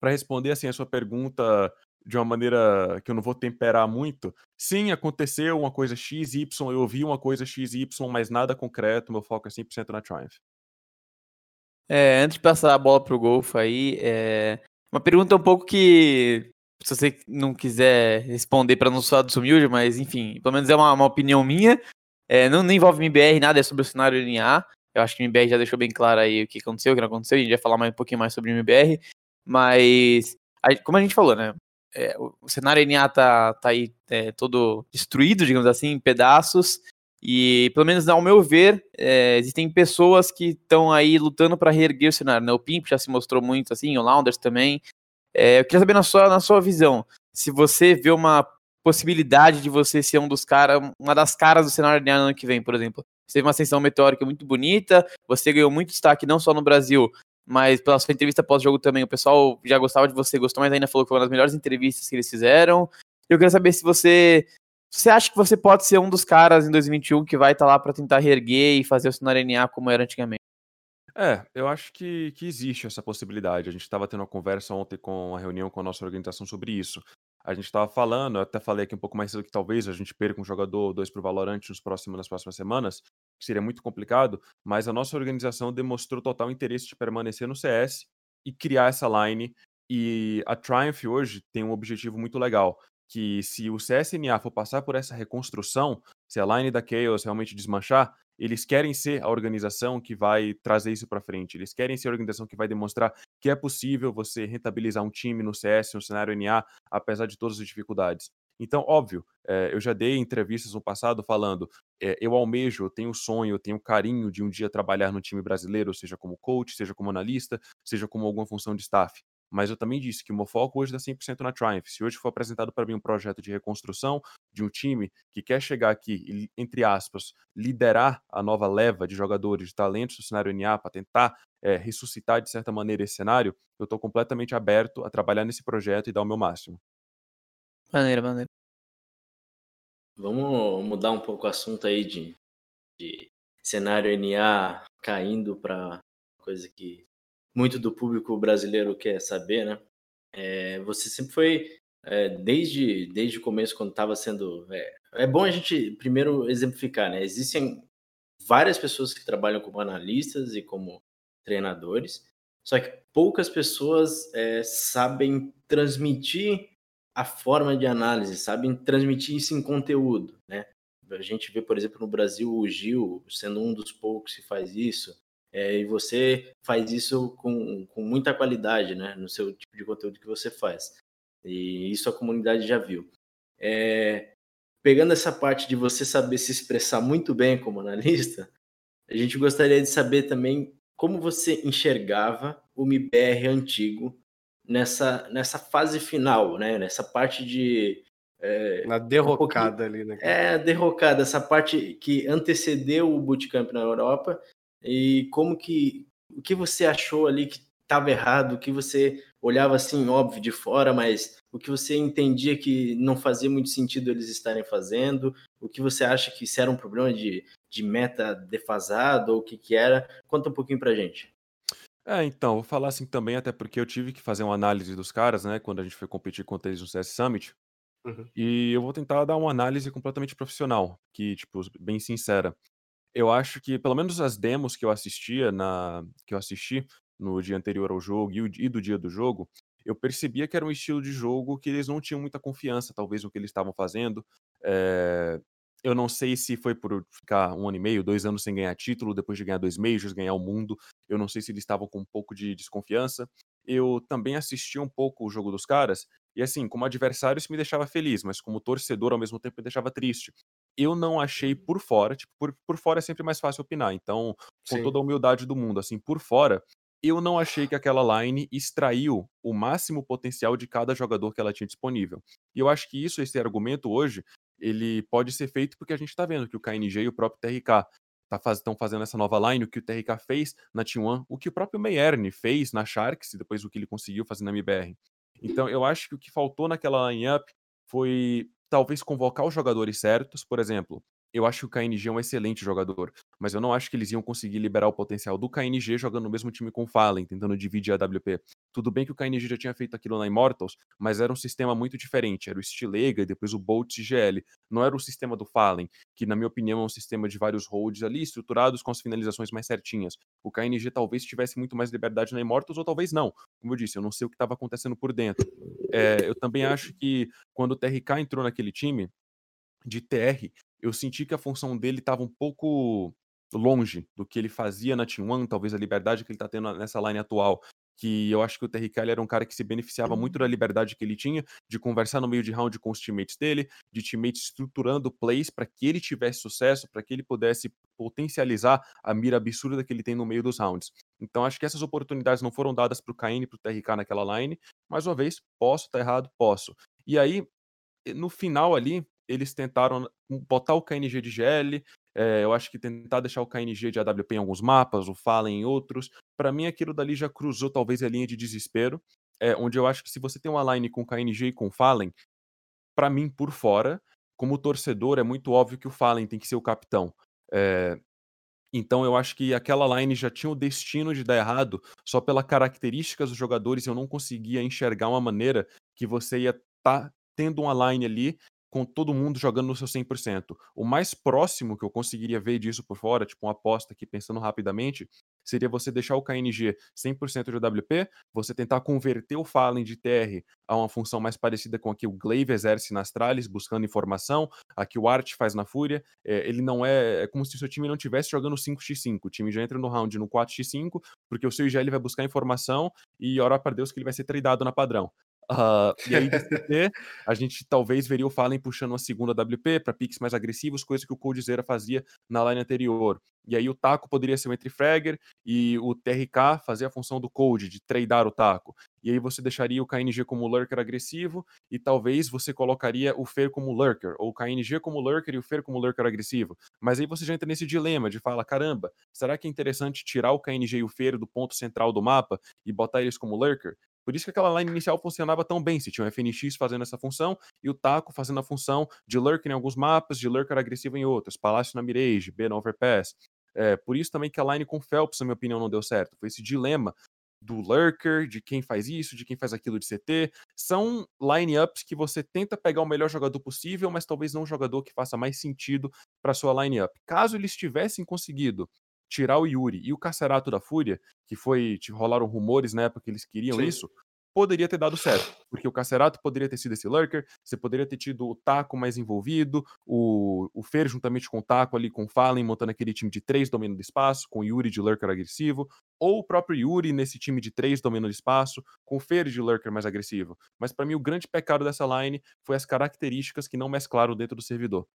S4: para responder assim a sua pergunta de uma maneira que eu não vou temperar muito, sim, aconteceu uma coisa X, Y, eu ouvi uma coisa X, Y, mas nada concreto, meu foco é 100% na Triumph.
S3: É, antes de passar a bola pro Golfo aí, é... uma pergunta um pouco que, se você não quiser responder para não soar desumilde, mas enfim, pelo menos é uma, uma opinião minha. É, não, não envolve MBR, nada, é sobre o cenário linear. Eu acho que o MBR já deixou bem claro aí o que aconteceu, o que não aconteceu, a gente vai falar mais, um pouquinho mais sobre o MBR. Mas, como a gente falou, né? É, o cenário linear tá, tá aí é, todo destruído, digamos assim, em pedaços. E, pelo menos ao meu ver, é, existem pessoas que estão aí lutando para reerguer o cenário. Né? O Pimp já se mostrou muito assim, o Launders também. É, eu queria saber na sua, na sua visão, se você vê uma possibilidade de você ser um dos caras, uma das caras do cenário de ano que vem, por exemplo. Você teve uma ascensão meteórica muito bonita, você ganhou muito destaque não só no Brasil, mas pela sua entrevista pós-jogo também. O pessoal já gostava de você, gostou, mas ainda falou que foi uma das melhores entrevistas que eles fizeram. Eu queria saber se você você acha que você pode ser um dos caras em 2021 que vai estar tá lá para tentar reerguer e fazer o cenário NA como era antigamente?
S4: É, eu acho que, que existe essa possibilidade. A gente estava tendo uma conversa ontem com uma reunião com a nossa organização sobre isso. A gente estava falando, eu até falei aqui um pouco mais cedo que talvez a gente perca um jogador ou dois para o Valorant nos próximos, nas próximas semanas, que seria muito complicado, mas a nossa organização demonstrou total interesse de permanecer no CS e criar essa line. E a Triumph hoje tem um objetivo muito legal, que se o CSNA for passar por essa reconstrução, se a line da Chaos realmente desmanchar, eles querem ser a organização que vai trazer isso para frente. Eles querem ser a organização que vai demonstrar que é possível você rentabilizar um time no CS, no cenário NA, apesar de todas as dificuldades. Então, óbvio, é, eu já dei entrevistas no passado falando, é, eu almejo, eu tenho sonho, eu tenho carinho de um dia trabalhar no time brasileiro, seja como coach, seja como analista, seja como alguma função de staff. Mas eu também disse que o meu foco hoje está 100% na Triumph. Se hoje for apresentado para mim um projeto de reconstrução de um time que quer chegar aqui e, entre aspas, liderar a nova leva de jogadores de talentos do cenário NA para tentar é, ressuscitar de certa maneira esse cenário, eu estou completamente aberto a trabalhar nesse projeto e dar o meu máximo.
S3: Maneira, maneira.
S2: Vamos mudar um pouco o assunto aí de, de cenário NA caindo para coisa que muito do público brasileiro quer saber, né? É, você sempre foi, é, desde, desde o começo, quando estava sendo. É, é, bom a gente primeiro exemplificar, né? Existem várias pessoas que trabalham como analistas e como treinadores, só que poucas pessoas é, sabem transmitir a forma de análise, sabem transmitir isso em conteúdo, né? A gente vê, por exemplo, no Brasil o Gil sendo um dos poucos que faz isso. É, e você faz isso com, com muita qualidade, né? No seu tipo de conteúdo que você faz. E isso a comunidade já viu. É, pegando essa parte de você saber se expressar muito bem como analista, a gente gostaria de saber também como você enxergava o MBR antigo nessa, nessa fase final, né? Nessa parte de.
S1: É, Na derrocada um ali, né?
S2: É, derrocada, essa parte que antecedeu o bootcamp na Europa e como que o que você achou ali que estava errado, o que você olhava assim, óbvio, de fora, mas o que você entendia que não fazia muito sentido eles estarem fazendo, o que você acha que isso era um problema de, de meta defasado ou o que que era, conta um pouquinho pra gente.
S4: É, então, vou falar assim também, até porque eu tive que fazer uma análise dos caras, né, quando a gente foi competir contra eles no CS Summit, uhum. e eu vou tentar dar uma análise completamente profissional, que, tipo, bem sincera. Eu acho que pelo menos as demos que eu assistia na que eu assisti no dia anterior ao jogo e, o, e do dia do jogo, eu percebia que era um estilo de jogo que eles não tinham muita confiança, talvez, no que eles estavam fazendo. É, eu não sei se foi por ficar um ano e meio, dois anos sem ganhar título, depois de ganhar dois majors, ganhar o mundo. Eu não sei se eles estavam com um pouco de desconfiança. Eu também assisti um pouco o jogo dos caras, e assim, como adversário isso me deixava feliz, mas como torcedor ao mesmo tempo me deixava triste. Eu não achei por fora, tipo, por, por fora é sempre mais fácil opinar, então, com
S1: Sim.
S4: toda a humildade do mundo, assim, por fora, eu não achei que aquela line extraiu o máximo potencial de cada jogador que ela tinha disponível. E eu acho que isso, esse argumento hoje, ele pode ser feito porque a gente tá vendo que o KNG e o próprio TRK estão tão fazendo essa nova line, o que o TRK fez na T1, o que o próprio Meyerne fez na Sharks, e depois o que ele conseguiu fazer na MBR. Então eu acho que o que faltou naquela line-up foi talvez convocar os jogadores certos, por exemplo. Eu acho que o KNG é um excelente jogador, mas eu não acho que eles iam conseguir liberar o potencial do KNG jogando no mesmo time com o Fallen, tentando dividir a WP. Tudo bem que o KNG já tinha feito aquilo na Immortals, mas era um sistema muito diferente. Era o Stilega e depois o Bolt GL. Não era o sistema do Fallen, que na minha opinião é um sistema de vários holds ali, estruturados com as finalizações mais certinhas. O KNG talvez tivesse muito mais liberdade na Immortals ou talvez não. Como eu disse, eu não sei o que estava acontecendo por dentro. É, eu também acho que quando o TRK entrou naquele time de TR, eu senti que a função dele estava um pouco longe do que ele fazia na Team One, talvez a liberdade que ele está tendo nessa line atual. Que eu acho que o TRK era um cara que se beneficiava muito da liberdade que ele tinha de conversar no meio de round com os teammates dele, de teammates estruturando plays para que ele tivesse sucesso, para que ele pudesse potencializar a mira absurda que ele tem no meio dos rounds. Então acho que essas oportunidades não foram dadas para o KN e para o TRK naquela line. Mais uma vez, posso estar tá errado? Posso. E aí, no final ali, eles tentaram botar o KNG de GL, é, eu acho que tentar deixar o KNG de AWP em alguns mapas, o Fallen em outros. Para mim, aquilo dali já cruzou talvez a linha de desespero, é, onde eu acho que se você tem uma line com KNG e com Fallen, para mim, por fora, como torcedor, é muito óbvio que o Fallen tem que ser o capitão. É, então eu acho que aquela line já tinha o destino de dar errado, só pela características dos jogadores eu não conseguia enxergar uma maneira que você ia estar tá tendo uma line ali com todo mundo jogando no seu 100%. O mais próximo que eu conseguiria ver disso por fora, tipo uma aposta aqui pensando rapidamente, seria você deixar o KNG 100% de AWP, você tentar converter o Fallen de TR a uma função mais parecida com a que o Glaive exerce na Astralis, buscando informação, a que o Art faz na Fúria. É, ele não é. É como se o seu time não estivesse jogando 5x5. O time já entra no round no 4x5, porque o seu IGL vai buscar informação e ora para Deus que ele vai ser tradado na padrão. Uh, e aí, CT, a gente talvez veria o Fallen puxando uma segunda WP para picks mais agressivos, coisa que o Coldzera fazia na line anterior. E aí o Taco poderia ser o entry fragger e o TRK fazer a função do Cold, de tradar o Taco. E aí você deixaria o KNG como lurker agressivo e talvez você colocaria o Fer como lurker, ou o KNG como lurker e o Fer como lurker agressivo. Mas aí você já entra nesse dilema de fala, caramba, será que é interessante tirar o KNG e o Fer do ponto central do mapa e botar eles como lurker? Por isso que aquela line inicial funcionava tão bem. Se tinha o FNX fazendo essa função e o Taco fazendo a função de lurker em alguns mapas, de lurker agressivo em outros. Palácio na Mirage, B no Overpass. É, por isso também que a line com Phelps, na minha opinião, não deu certo. Foi esse dilema do lurker, de quem faz isso, de quem faz aquilo de CT. São line-ups que você tenta pegar o melhor jogador possível, mas talvez não um jogador que faça mais sentido para sua line-up. Caso eles tivessem conseguido tirar o Yuri e o Cacerato da Fúria, que foi. rolaram rumores na época que eles queriam Sim. isso, poderia ter dado certo. Porque o Cacerato poderia ter sido esse lurker, você poderia ter tido o Taco mais envolvido, o, o Fer juntamente com o Taco ali com o Fallen, montando aquele time de três domínio do espaço, com o Yuri de lurker agressivo, ou o próprio Yuri nesse time de três domínio do espaço, com o Fer de lurker mais agressivo. Mas para mim o grande pecado dessa line foi as características que não mesclaram dentro do servidor.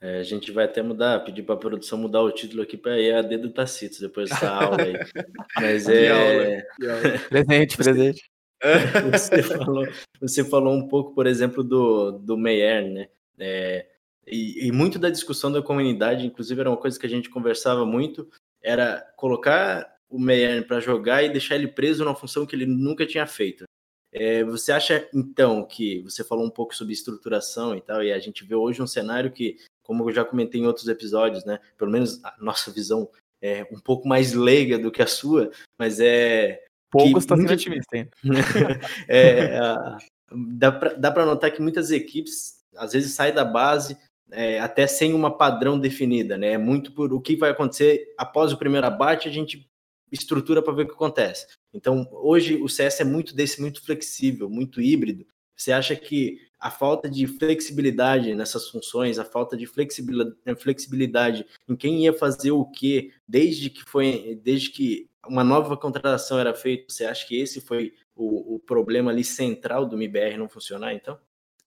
S2: É, a gente vai até mudar, pedir para a produção mudar o título aqui para EAD do Tacitos depois dessa aula aí. Mas é.
S3: Aula, aula. Presente, presente.
S2: Você falou, você falou um pouco, por exemplo, do, do Meyer, né? É, e, e, muito da discussão da comunidade, inclusive, era uma coisa que a gente conversava muito, era colocar o Meyer para jogar e deixar ele preso numa função que ele nunca tinha feito. É, você acha, então, que você falou um pouco sobre estruturação e tal, e a gente vê hoje um cenário que como eu já comentei em outros episódios, né? Pelo menos a nossa visão é um pouco mais leiga do que a sua, mas é.
S3: Poucos está muito... otimista, hein?
S2: é, dá para notar que muitas equipes às vezes saem da base é, até sem uma padrão definida, né? É muito por o que vai acontecer após o primeiro abate, a gente estrutura para ver o que acontece. Então, hoje o CS é muito desse, muito flexível, muito híbrido, Você acha que a falta de flexibilidade nessas funções, a falta de flexibilidade em quem ia fazer o que, desde que foi, desde que uma nova contratação era feita, você acha que esse foi o, o problema ali central do MIBR não funcionar, então?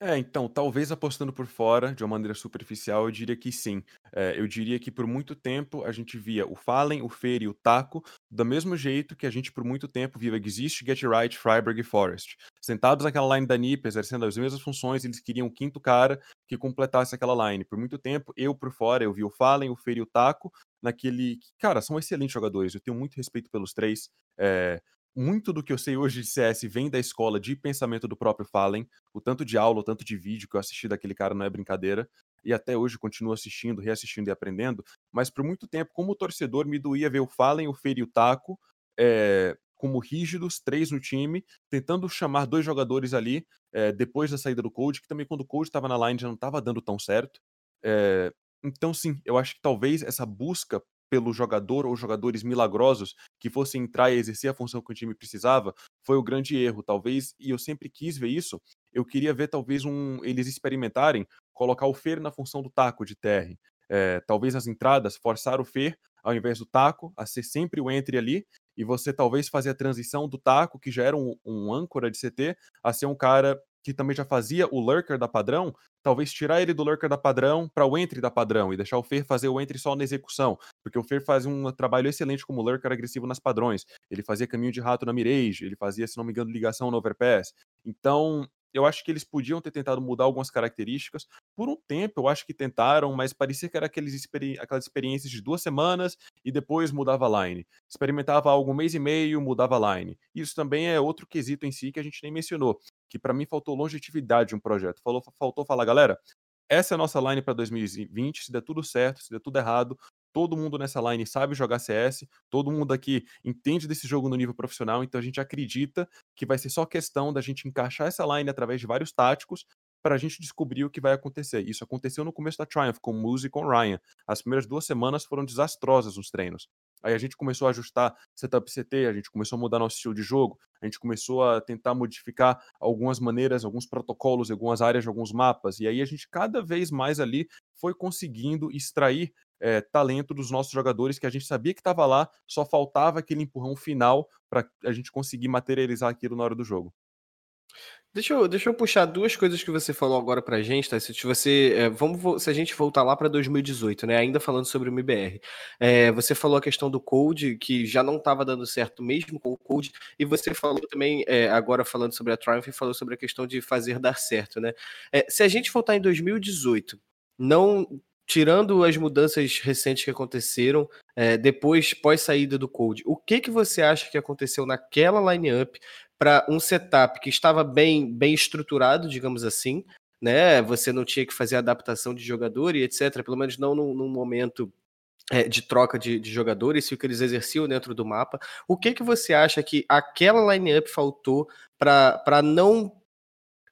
S4: É, então, talvez apostando por fora, de uma maneira superficial, eu diria que sim. É, eu diria que por muito tempo a gente via o Fallen, o Fer e o Taco do mesmo jeito que a gente por muito tempo viu Exist, Get Right, Freiburg e Forest. Sentados naquela line da NiP, exercendo as mesmas funções, eles queriam um quinto cara que completasse aquela line. Por muito tempo, eu por fora, eu vi o Fallen, o Fer e o Taco naquele... Cara, são excelentes jogadores, eu tenho muito respeito pelos três. É, muito do que eu sei hoje de CS vem da escola de pensamento do próprio Fallen. O tanto de aula, o tanto de vídeo que eu assisti daquele cara não é brincadeira. E até hoje continuo assistindo, reassistindo e aprendendo. Mas por muito tempo, como torcedor, me doía ver o Fallen, o Fer e o Taco é, como rígidos, três no time, tentando chamar dois jogadores ali é, depois da saída do Cold, que também quando o Cold estava na line já não estava dando tão certo. É, então, sim, eu acho que talvez essa busca pelo jogador ou jogadores milagrosos que fossem entrar e exercer a função que o time precisava, foi o grande erro, talvez, e eu sempre quis ver isso. Eu queria ver talvez um eles experimentarem colocar o Fer na função do taco de TR. É, talvez as entradas forçar o Fer ao invés do taco a ser sempre o entre ali e você talvez fazer a transição do taco que já era um, um âncora de CT a ser um cara que também já fazia o lurker da padrão, talvez tirar ele do lurker da padrão para o entry da padrão e deixar o Fer fazer o entry só na execução, porque o Fer faz um trabalho excelente como lurker agressivo nas padrões. Ele fazia caminho de rato na mirage, ele fazia, se não me engano, ligação no overpass. Então, eu acho que eles podiam ter tentado mudar algumas características. Por um tempo, eu acho que tentaram, mas parecia que era aqueles experi aquelas experiências de duas semanas e depois mudava a line. Experimentava algo um mês e meio, mudava a line. Isso também é outro quesito em si que a gente nem mencionou que para mim faltou longevidade de um projeto. Falou, faltou falar, galera, essa é a nossa line para 2020. Se der tudo certo, se der tudo errado, todo mundo nessa line sabe jogar CS, todo mundo aqui entende desse jogo no nível profissional, então a gente acredita que vai ser só questão da gente encaixar essa line através de vários táticos para a gente descobrir o que vai acontecer. Isso aconteceu no começo da Triumph, com o Muzi e com o Ryan. As primeiras duas semanas foram desastrosas nos treinos. Aí a gente começou a ajustar setup CT, a gente começou a mudar nosso estilo de jogo, a gente começou a tentar modificar algumas maneiras, alguns protocolos, algumas áreas de alguns mapas. E aí a gente cada vez mais ali foi conseguindo extrair é, talento dos nossos jogadores que a gente sabia que estava lá, só faltava aquele empurrão final para a gente conseguir materializar aquilo na hora do jogo.
S1: Deixa eu, deixa eu puxar duas coisas que você falou agora pra gente, tá? Se você, é, vamos, se a gente voltar lá para 2018, né? Ainda falando sobre o MBR, é, você falou a questão do Code que já não estava dando certo mesmo com o Code, e você falou também é, agora falando sobre a Triumph, falou sobre a questão de fazer dar certo, né? Se a gente voltar em 2018, não tirando as mudanças recentes que aconteceram é, depois pós saída do Code, o que que você acha que aconteceu naquela lineup para um setup que estava bem, bem estruturado, digamos assim, né? Você não tinha que fazer adaptação de jogador e etc. Pelo menos não num, num momento é, de troca de, de, jogadores, o que eles exerciam dentro do mapa. O que que você acha que aquela lineup faltou para não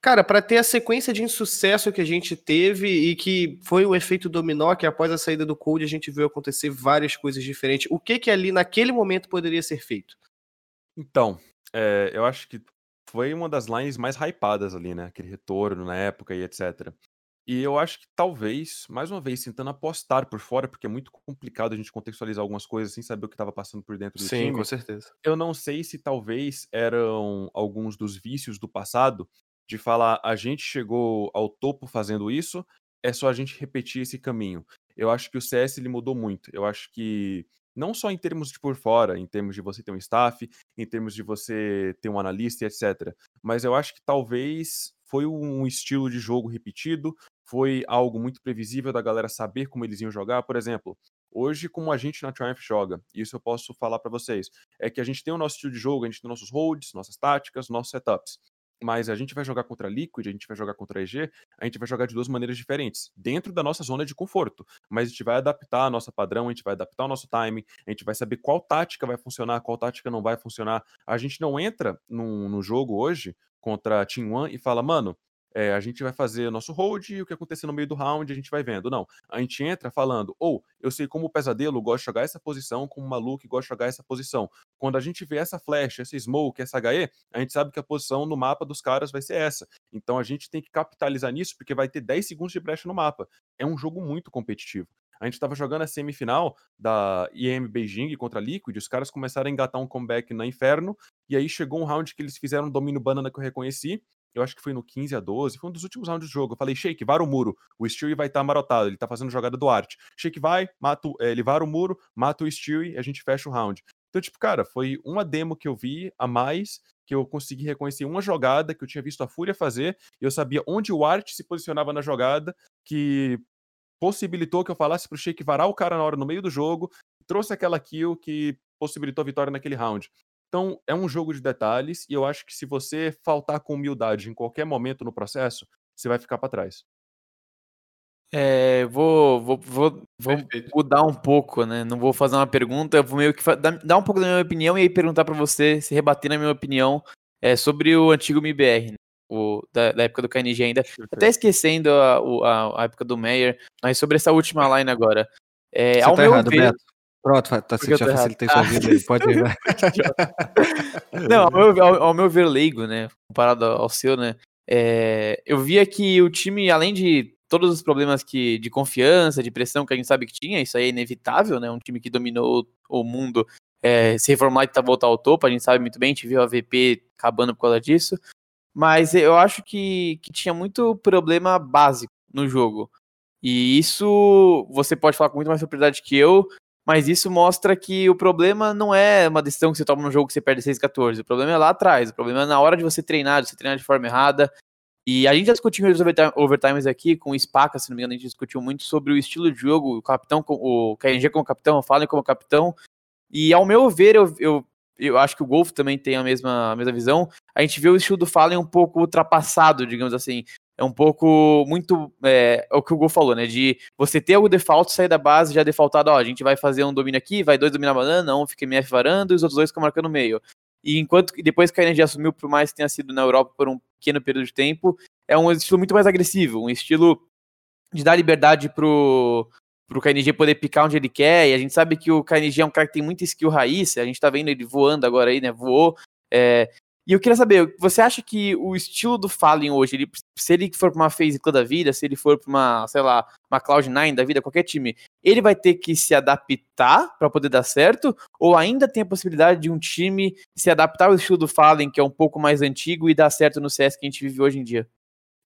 S1: Cara, para ter a sequência de insucesso que a gente teve e que foi o efeito dominó que após a saída do Cold a gente viu acontecer várias coisas diferentes. O que que ali naquele momento poderia ser feito?
S4: Então, é, eu acho que foi uma das lines mais hypadas ali, né? Aquele retorno na época e etc. E eu acho que talvez, mais uma vez, tentando apostar por fora, porque é muito complicado a gente contextualizar algumas coisas sem saber o que estava passando por dentro do
S1: Sim,
S4: time.
S1: com certeza.
S4: Eu não sei se talvez eram alguns dos vícios do passado de falar a gente chegou ao topo fazendo isso, é só a gente repetir esse caminho. Eu acho que o CS ele mudou muito. Eu acho que não só em termos de por fora, em termos de você ter um staff, em termos de você ter um analista etc. Mas eu acho que talvez foi um estilo de jogo repetido, foi algo muito previsível da galera saber como eles iam jogar. Por exemplo, hoje, como a gente na Triumph joga, isso eu posso falar para vocês, é que a gente tem o nosso estilo de jogo, a gente tem nossos holds, nossas táticas, nossos setups mas a gente vai jogar contra Liquid, a gente vai jogar contra EG, a gente vai jogar de duas maneiras diferentes, dentro da nossa zona de conforto. Mas a gente vai adaptar a nossa padrão, a gente vai adaptar o nosso timing, a gente vai saber qual tática vai funcionar, qual tática não vai funcionar. A gente não entra no, no jogo hoje contra a Team One e fala, mano, é, a gente vai fazer nosso hold e o que acontecer no meio do round a gente vai vendo. Não, a gente entra falando, ou eu sei como o Pesadelo gosta de jogar essa posição, como o Maluco gosta de jogar essa posição. Quando a gente vê essa flash, essa smoke, essa HE, a gente sabe que a posição no mapa dos caras vai ser essa. Então a gente tem que capitalizar nisso, porque vai ter 10 segundos de brecha no mapa. É um jogo muito competitivo. A gente estava jogando a semifinal da IEM Beijing contra a Liquid, os caras começaram a engatar um comeback na Inferno, e aí chegou um round que eles fizeram um domínio banana que eu reconheci, eu acho que foi no 15 a 12, foi um dos últimos rounds do jogo. Eu falei, Shake, vara o muro. O Stewie vai estar tá marotado, ele tá fazendo jogada do arte. Shake vai, mata, é, ele vara o muro, mata o Stewie e a gente fecha o round. Então, tipo, cara, foi uma demo que eu vi a mais que eu consegui reconhecer uma jogada que eu tinha visto a Fúria fazer, e eu sabia onde o Art se posicionava na jogada, que possibilitou que eu falasse pro Shake varar o cara na hora no meio do jogo, trouxe aquela kill que possibilitou a vitória naquele round. Então, é um jogo de detalhes e eu acho que se você faltar com humildade em qualquer momento no processo, você vai ficar para trás.
S3: É, vou, vou, vou, vou mudar um pouco, né? Não vou fazer uma pergunta, eu vou meio que dar, um pouco da minha opinião e aí perguntar para você, se rebater na minha opinião é, sobre o antigo MIBR, né? o, da, da, época do KNG ainda. Até esquecendo a, a, a, época do Meyer, mas sobre essa última line agora. É,
S1: ao tá meu errado, ver, Beto. Pronto, tá, você já facilitei sua vida aí, pode ir.
S3: Não, ao meu, ao, ao meu, ver leigo, né, comparado ao seu, né, é, eu via que o time, além de todos os problemas que, de confiança, de pressão que a gente sabe que tinha, isso aí é inevitável, né, um time que dominou o mundo, é, se reformular e tá voltar ao topo, a gente sabe muito bem, a gente viu a VP acabando por causa disso, mas eu acho que, que tinha muito problema básico no jogo. E isso você pode falar com muito mais propriedade que eu, mas isso mostra que o problema não é uma decisão que você toma no jogo que você perde 6-14. O problema é lá atrás. O problema é na hora de você treinar, de você treinar de forma errada. E a gente já discutiu os overtimes aqui com o Spaca, se não me engano, a gente discutiu muito sobre o estilo de jogo, o capitão, o KNG como capitão, o Fallen como capitão. E ao meu ver, eu, eu, eu acho que o Golf também tem a mesma, a mesma visão. A gente vê o estilo do Fallen um pouco ultrapassado, digamos assim é um pouco muito é, é, o que o Gol falou, né? De você ter o default, sair da base já defaultado, ó, a gente vai fazer um domínio aqui, vai dois dominar a banana, um fica MF varando e os outros dois ficam marcando meio. E enquanto depois que a energia assumiu, por mais que tenha sido na Europa por um pequeno período de tempo, é um estilo muito mais agressivo, um estilo de dar liberdade pro, pro KNG poder picar onde ele quer, e a gente sabe que o KNG é um cara que tem muita skill raiz, a gente tá vendo ele voando agora aí, né, voou, é, e eu queria saber, você acha que o estilo do Fallen hoje, ele, se ele for pra uma FaZe da vida, se ele for pra uma, sei lá, uma Cloud9 da vida, qualquer time, ele vai ter que se adaptar para poder dar certo? Ou ainda tem a possibilidade de um time se adaptar ao estilo do Fallen, que é um pouco mais antigo, e dar certo no CS que a gente vive hoje em dia?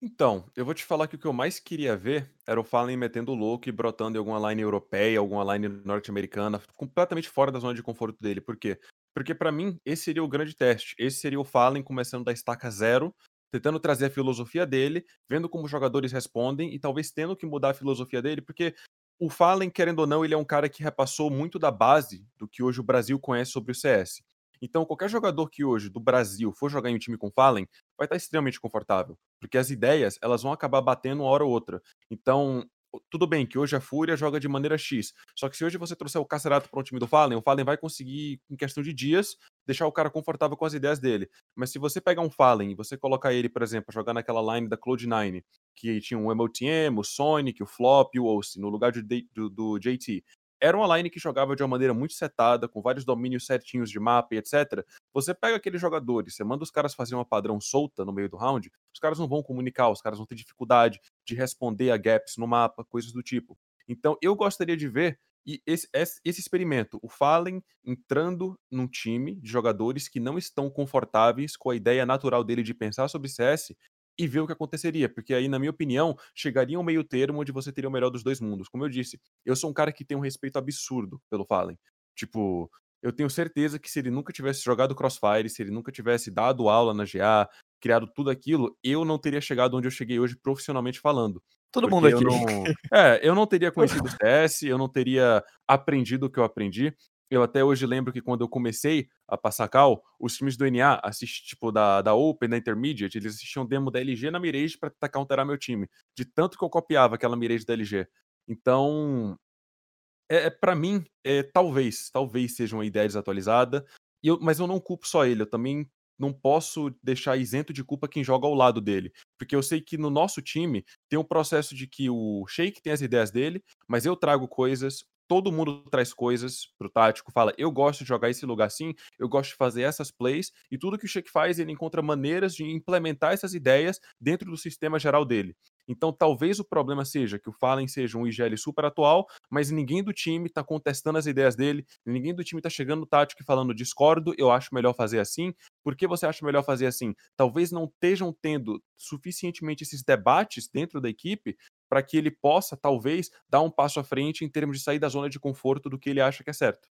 S4: Então, eu vou te falar que o que eu mais queria ver era o Fallen metendo louco e brotando em alguma line europeia, alguma line norte-americana, completamente fora da zona de conforto dele. Por quê? Porque para mim, esse seria o grande teste. Esse seria o Fallen começando da estaca zero, tentando trazer a filosofia dele, vendo como os jogadores respondem e talvez tendo que mudar a filosofia dele, porque o Fallen, querendo ou não, ele é um cara que repassou muito da base do que hoje o Brasil conhece sobre o CS. Então, qualquer jogador que hoje do Brasil for jogar em um time com Fallen, vai estar extremamente confortável, porque as ideias elas vão acabar batendo uma hora ou outra. Então, tudo bem que hoje a Fúria joga de maneira X. Só que se hoje você trouxer o Cacerato para um time do Fallen, o Fallen vai conseguir, em questão de dias, deixar o cara confortável com as ideias dele. Mas se você pegar um Fallen e você colocar ele, por exemplo, jogar naquela line da Cloud9, que tinha um MOTM, o Sonic, o Flop e o Oce, no lugar de, do, do JT, era uma line que jogava de uma maneira muito setada, com vários domínios certinhos de mapa e etc. Você pega aqueles jogadores, você manda os caras fazer uma padrão solta no meio do round, os caras não vão comunicar, os caras vão ter dificuldade de responder a gaps no mapa, coisas do tipo. Então eu gostaria de ver esse, esse experimento, o Fallen entrando num time de jogadores que não estão confortáveis com a ideia natural dele de pensar sobre CS e ver o que aconteceria, porque aí, na minha opinião, chegaria um meio termo onde você teria o melhor dos dois mundos. Como eu disse, eu sou um cara que tem um respeito absurdo pelo Fallen. Tipo, eu tenho certeza que se ele nunca tivesse jogado Crossfire, se ele nunca tivesse dado aula na GA, criado tudo aquilo, eu não teria chegado onde eu cheguei hoje profissionalmente falando.
S3: Todo mundo aqui.
S4: Não... É, eu não teria conhecido o CS, eu não teria aprendido o que eu aprendi. Eu até hoje lembro que quando eu comecei a passar cal, os times do NA, assist, tipo, da, da Open, da Intermediate, eles assistiam demo da LG na Mirage pra tentar counterar meu time. De tanto que eu copiava aquela Mirage da LG. Então, é, é para mim, é, talvez, talvez seja uma ideia desatualizada. Eu, mas eu não culpo só ele, eu também não posso deixar isento de culpa quem joga ao lado dele. Porque eu sei que no nosso time tem um processo de que o Sheik tem as ideias dele, mas eu trago coisas, todo mundo traz coisas pro tático, fala, eu gosto de jogar esse lugar assim, eu gosto de fazer essas plays, e tudo que o Sheik faz, ele encontra maneiras de implementar essas ideias dentro do sistema geral dele. Então, talvez o problema seja que o Fallen seja um IGL super atual, mas ninguém do time está contestando as ideias dele, ninguém do time está chegando no tático e falando discordo, eu acho melhor fazer assim. Por que você acha melhor fazer assim? Talvez não estejam tendo suficientemente esses debates dentro da equipe para que ele possa, talvez, dar um passo à frente em termos de sair da zona de conforto do que ele acha que é certo.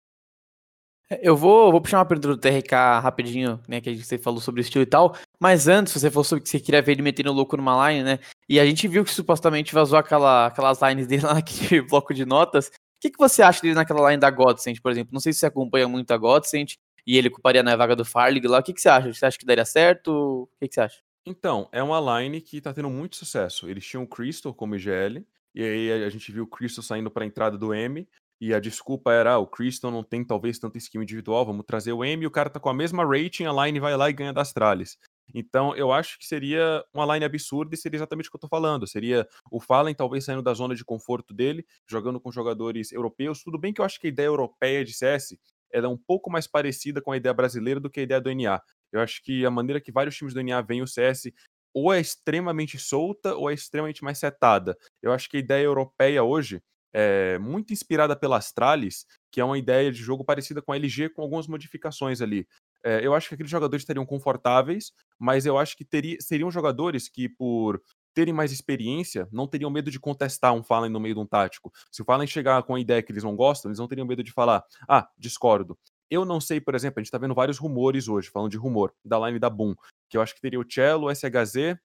S3: É, eu vou, vou puxar uma pergunta do TRK rapidinho, né? Que você falou sobre estilo e tal. Mas antes, você falou sobre que você queria ver ele metendo louco numa line, né? E a gente viu que supostamente vazou aquela, aquelas lines dele lá naquele bloco de notas. O que, que você acha dele naquela line da Godsend, por exemplo? Não sei se você acompanha muito a Godsend e ele ocuparia na vaga do Farlig lá. O que, que você acha? Você acha que daria certo? O que, que você acha?
S4: Então, é uma line que tá tendo muito sucesso. Eles tinham o Crystal como IGL, e aí a gente viu o Crystal saindo para a entrada do M, e a desculpa era, ah, o Crystal não tem talvez tanto skill individual, vamos trazer o M, e o cara tá com a mesma rating, a line vai lá e ganha das tralhas. Então, eu acho que seria uma line absurda e seria exatamente o que eu tô falando. Seria o Fallen talvez saindo da zona de conforto dele, jogando com jogadores europeus. Tudo bem que eu acho que a ideia europeia de CS ela é um pouco mais parecida com a ideia brasileira do que a ideia do NA. Eu acho que a maneira que vários times do NA veem o CS ou é extremamente solta ou é extremamente mais setada. Eu acho que a ideia europeia hoje é muito inspirada pela Astralis, que é uma ideia de jogo parecida com a LG, com algumas modificações ali. É, eu acho que aqueles jogadores estariam confortáveis, mas eu acho que teria, seriam jogadores que, por terem mais experiência, não teriam medo de contestar um Fallen no meio de um tático. Se o Fallen chegar com a ideia que eles não gostam, eles não teriam medo de falar, ah, discordo. Eu não sei, por exemplo, a gente tá vendo vários rumores hoje, falando de rumor, da line da Boom, que eu acho que teria o Cello, o SHZ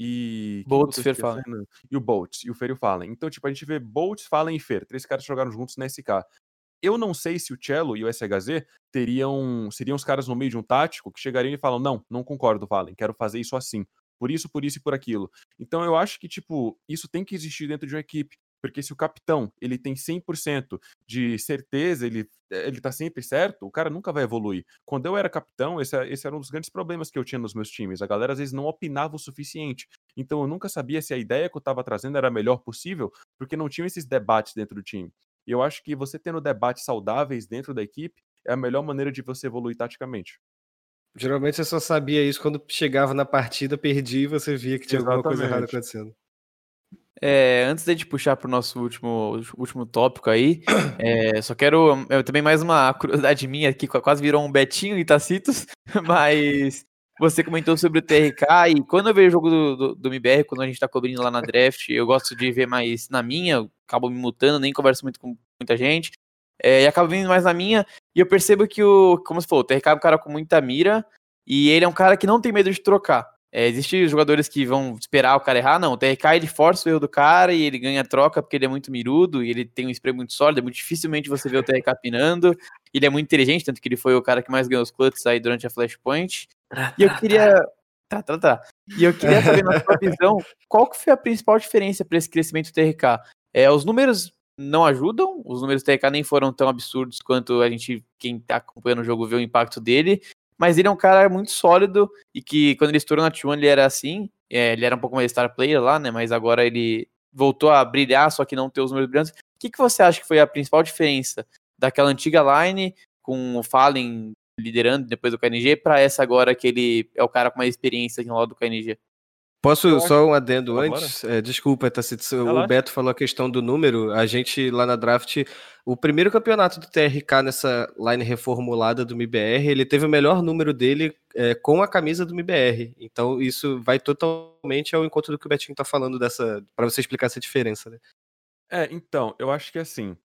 S4: e.
S3: Boltz, Fer Fallen.
S4: E o Boltz, e o Fer e o Fallen. Então, tipo, a gente vê Boltz, Fallen e Fer, três caras jogaram juntos na SK. Eu não sei se o Cello e o SHZ teriam, seriam os caras no meio de um tático que chegariam e falam: não, não concordo, Fallen, quero fazer isso assim. Por isso, por isso e por aquilo. Então eu acho que, tipo, isso tem que existir dentro de uma equipe. Porque se o capitão ele tem 100% de certeza, ele, ele tá sempre certo, o cara nunca vai evoluir. Quando eu era capitão, esse, esse era um dos grandes problemas que eu tinha nos meus times. A galera às vezes não opinava o suficiente. Então eu nunca sabia se a ideia que eu estava trazendo era a melhor possível, porque não tinha esses debates dentro do time. E eu acho que você tendo debates saudáveis dentro da equipe é a melhor maneira de você evoluir taticamente.
S1: Geralmente você só sabia isso quando chegava na partida, perdia e você via que tinha Exatamente. alguma coisa errada acontecendo.
S3: É, antes de puxar para o nosso último, último tópico aí, é, só quero. Eu, também mais uma curiosidade minha aqui, quase virou um Betinho e Tacitos, mas você comentou sobre o TRK e quando eu vejo o jogo do, do, do MBR, quando a gente está cobrindo lá na draft, eu gosto de ver mais na minha, acabo me mutando, nem converso muito com muita gente, é, e acabo vindo mais na minha, e eu percebo que o, como você falou, o TRK é um cara com muita mira, e ele é um cara que não tem medo de trocar. É, Existem jogadores que vão esperar o cara errar, não. O TRK ele força o erro do cara e ele ganha troca porque ele é muito mirudo e ele tem um spray muito sólido. É muito dificilmente você vê o TRK pinando. Ele é muito inteligente, tanto que ele foi o cara que mais ganhou os clutches aí durante a Flashpoint. E eu queria. Tá, tá, tá. E eu queria saber, na sua visão, qual que foi a principal diferença para esse crescimento do TRK? É, os números não ajudam, os números do TRK nem foram tão absurdos quanto a gente, quem tá acompanhando o jogo, vê o impacto dele mas ele é um cara muito sólido e que quando ele estourou na T1 ele era assim, é, ele era um pouco mais star player lá, né, mas agora ele voltou a brilhar, só que não ter os números brilhantes. O que, que você acha que foi a principal diferença daquela antiga line com o Fallen liderando depois do KNG para essa agora que ele é o cara com mais experiência no lado do KNG?
S1: Posso só um adendo antes? É, desculpa, Tacito, o Beto falou a questão do número. A gente lá na draft, o primeiro campeonato do TRK nessa line reformulada do MBR, ele teve o melhor número dele é, com a camisa do MBR. Então isso vai totalmente ao encontro do que o Betinho tá falando dessa, para você explicar essa diferença, né?
S4: É, então, eu acho que assim,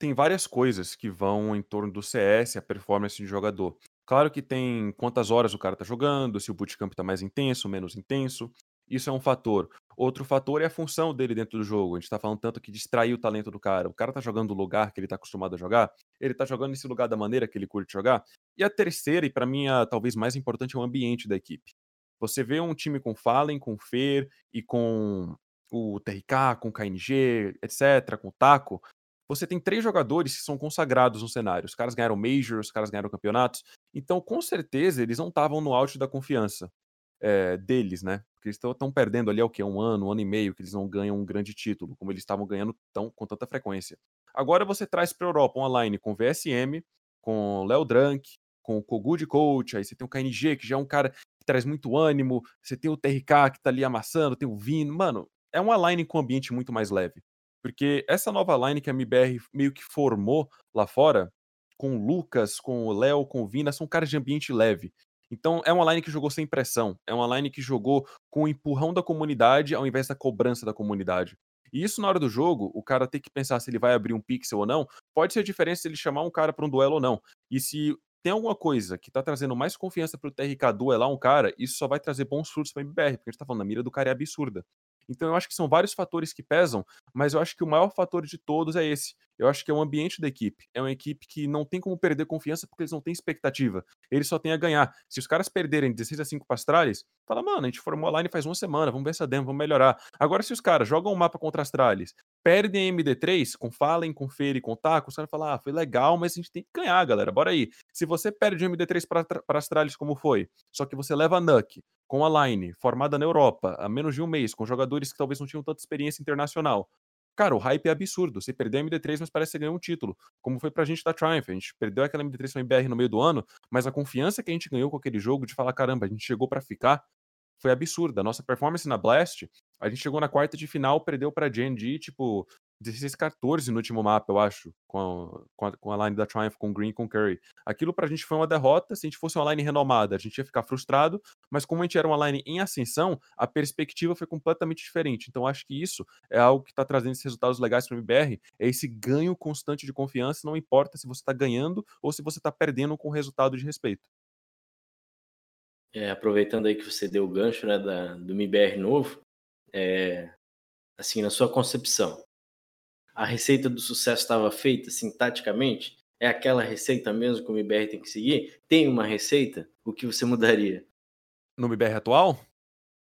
S4: tem várias coisas que vão em torno do CS, a performance de jogador. Claro que tem quantas horas o cara tá jogando, se o bootcamp tá mais intenso, menos intenso. Isso é um fator. Outro fator é a função dele dentro do jogo. A gente tá falando tanto que distrair o talento do cara. O cara tá jogando o lugar que ele tá acostumado a jogar, ele tá jogando nesse lugar da maneira que ele curte jogar. E a terceira, e para mim a talvez mais importante, é o ambiente da equipe. Você vê um time com Fallen, com Fer e com o TRK, com o KNG, etc., com o Taco, você tem três jogadores que são consagrados no cenário. Os caras ganharam Majors, os caras ganharam campeonatos. Então, com certeza, eles não estavam no auge da confiança é, deles, né? Porque eles estão perdendo ali, é o que? Um ano, um ano e meio, que eles não ganham um grande título, como eles estavam ganhando tão, com tanta frequência. Agora você traz para a Europa uma line com VSM, com Léo Drunk, com o Kogu de coach, aí você tem o KNG, que já é um cara que traz muito ânimo, você tem o TRK que tá ali amassando, tem o Vino, mano, é uma line com ambiente muito mais leve. Porque essa nova line que a MBR meio que formou lá fora, com o Lucas, com o Léo, com o Vina, são caras de ambiente leve. Então é uma line que jogou sem pressão, é uma line que jogou com o empurrão da comunidade ao invés da cobrança da comunidade. E isso na hora do jogo, o cara tem que pensar se ele vai abrir um pixel ou não, pode ser a diferença se ele chamar um cara para um duelo ou não. E se tem alguma coisa que tá trazendo mais confiança pro TRK duelar um cara, isso só vai trazer bons frutos pra MBR, porque a gente tá falando, a mira do cara é absurda. Então eu acho que são vários fatores que pesam, mas eu acho que o maior fator de todos é esse. Eu acho que é o ambiente da equipe. É uma equipe que não tem como perder confiança porque eles não têm expectativa. Eles só têm a ganhar. Se os caras perderem 16 a 5 para Astralis, fala, mano, a gente formou a line faz uma semana, vamos ver essa demo, vamos melhorar. Agora, se os caras jogam um mapa contra Astralis, perdem MD3, com Fallen, com Feire, com Taco, os caras falam, ah, foi legal, mas a gente tem que ganhar, galera, bora aí. Se você perde o MD3 para Astralis como foi, só que você leva a Nuke, com a line formada na Europa há menos de um mês, com jogadores que talvez não tinham tanta experiência internacional. Cara, o hype é absurdo. Você perdeu a MD3, mas parece que ganhou um título. Como foi pra gente da Triumph. A gente perdeu aquela MD3 com a MBR no meio do ano, mas a confiança que a gente ganhou com aquele jogo de falar, caramba, a gente chegou para ficar, foi absurda. A nossa performance na Blast, a gente chegou na quarta de final, perdeu pra GNG, tipo, 16, 14 no último mapa, eu acho, com a, com a, line da Triumph, com Green com Curry. Aquilo pra gente foi uma derrota. Se a gente fosse uma line renomada, a gente ia ficar frustrado, mas como a gente era uma line em ascensão, a perspectiva foi completamente diferente. Então acho que isso é algo que tá trazendo esses resultados legais para o MBR, é esse ganho constante de confiança, não importa se você tá ganhando ou se você tá perdendo com resultado de respeito.
S2: É, aproveitando aí que você deu o gancho né, da, do MBR novo, é, assim, na sua concepção, a receita do sucesso estava feita, assim, taticamente? É aquela receita mesmo que o MBR tem que seguir? Tem uma receita? O que você mudaria?
S4: No MBR atual?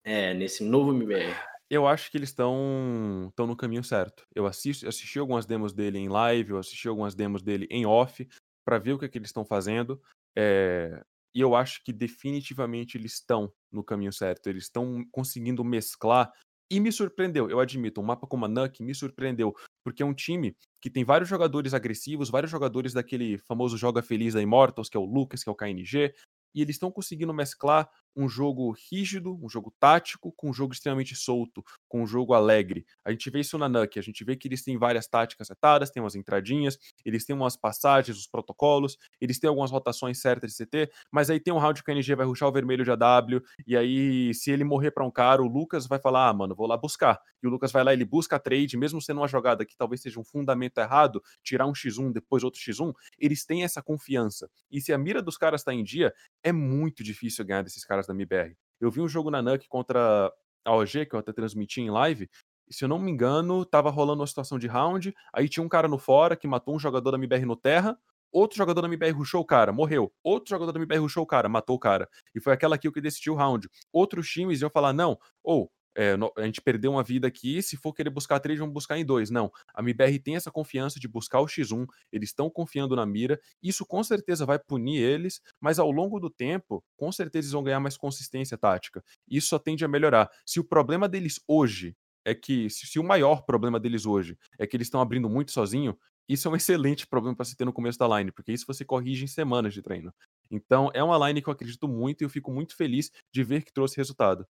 S2: É, nesse novo MBR.
S4: Eu acho que eles estão no caminho certo. Eu assisti, assisti algumas demos dele em live, eu assisti algumas demos dele em off, para ver o que, é que eles estão fazendo. É, e eu acho que definitivamente eles estão no caminho certo. Eles estão conseguindo mesclar e me surpreendeu, eu admito, um mapa como a Nuke me surpreendeu, porque é um time que tem vários jogadores agressivos, vários jogadores daquele famoso joga feliz da Immortals, que é o Lucas, que é o KNG, e eles estão conseguindo mesclar um jogo rígido, um jogo tático, com um jogo extremamente solto, com um jogo alegre. A gente vê isso na Nuke, a gente vê que eles têm várias táticas setadas, tem umas entradinhas, eles têm umas passagens, os protocolos, eles têm algumas rotações certas de CT, mas aí tem um round que o KNG vai ruxar o vermelho de AW, e aí se ele morrer para um cara, o Lucas vai falar, ah, mano, vou lá buscar. E o Lucas vai lá, ele busca a trade, mesmo sendo uma jogada que talvez seja um fundamento errado, tirar um X1, depois outro X1, eles têm essa confiança. E se a mira dos caras tá em dia, é muito difícil ganhar desses caras da MBR. Eu vi um jogo na NUC contra a OG, que eu até transmiti em live, se eu não me engano, tava rolando uma situação de round, aí tinha um cara no fora que matou um jogador da MBR no terra, outro jogador da MBR rushou o cara, morreu. Outro jogador da MBR rushou o cara, matou o cara. E foi aquela kill que decidiu o round. Outros times iam falar, não, ou é, a gente perdeu uma vida aqui, se for querer buscar três, vamos buscar em dois. Não, a MBR tem essa confiança de buscar o X1, eles estão confiando na mira, isso com certeza vai punir eles, mas ao longo do tempo, com certeza eles vão ganhar mais consistência tática. Isso só tende a melhorar. Se o problema deles hoje é que, se o maior problema deles hoje é que eles estão abrindo muito sozinho, isso é um excelente problema para se ter no começo da line, porque isso você corrige em semanas de treino. Então, é uma line que eu acredito muito e eu fico muito feliz de ver que trouxe resultado.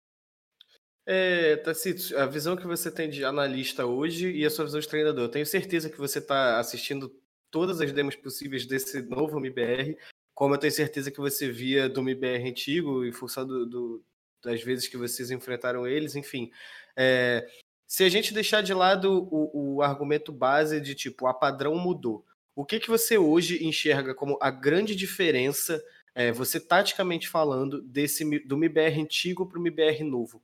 S1: É, Tacito, a visão que você tem de analista hoje e a sua visão de treinador. Eu tenho certeza que você está assistindo todas as demos possíveis desse novo MBR, como eu tenho certeza que você via do MBR antigo, em função do, do, das vezes que vocês enfrentaram eles, enfim. É, se a gente deixar de lado o, o argumento base de tipo, a padrão mudou, o que, que você hoje enxerga como a grande diferença, é, você taticamente falando, desse do MBR antigo para o MBR novo?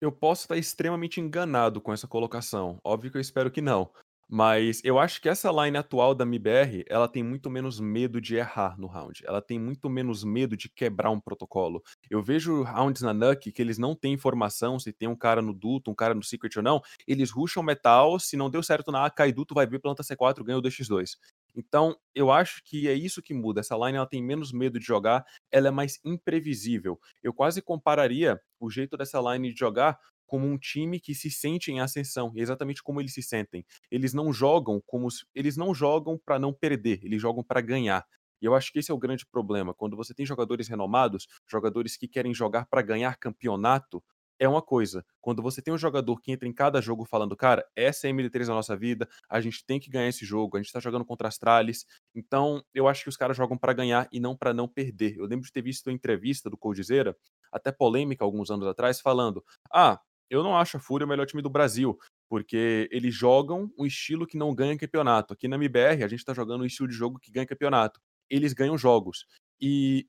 S4: Eu posso estar extremamente enganado com essa colocação. Óbvio que eu espero que não. Mas eu acho que essa line atual da MBR, ela tem muito menos medo de errar no round. Ela tem muito menos medo de quebrar um protocolo. Eu vejo rounds na Nuck que eles não têm informação se tem um cara no duto, um cara no secret ou não. Eles rusham metal, se não deu certo na A, cai duto, vai vir planta C4, ganha o 2x2. Então, eu acho que é isso que muda. Essa line ela tem menos medo de jogar, ela é mais imprevisível. Eu quase compararia o jeito dessa line de jogar como um time que se sente em ascensão, exatamente como eles se sentem. Eles não jogam como eles não jogam para não perder, eles jogam para ganhar. E eu acho que esse é o grande problema. Quando você tem jogadores renomados, jogadores que querem jogar para ganhar campeonato, é uma coisa. Quando você tem um jogador que entra em cada jogo falando, cara, essa é a MD3 da nossa vida, a gente tem que ganhar esse jogo, a gente tá jogando contra as Astralis. Então, eu acho que os caras jogam para ganhar e não para não perder. Eu lembro de ter visto uma entrevista do Coldzera, até polêmica alguns anos atrás, falando: "Ah, eu não acho a Fúria o melhor time do Brasil, porque eles jogam um estilo que não ganha campeonato. Aqui na MBR, a gente está jogando um estilo de jogo que ganha campeonato. Eles ganham jogos. E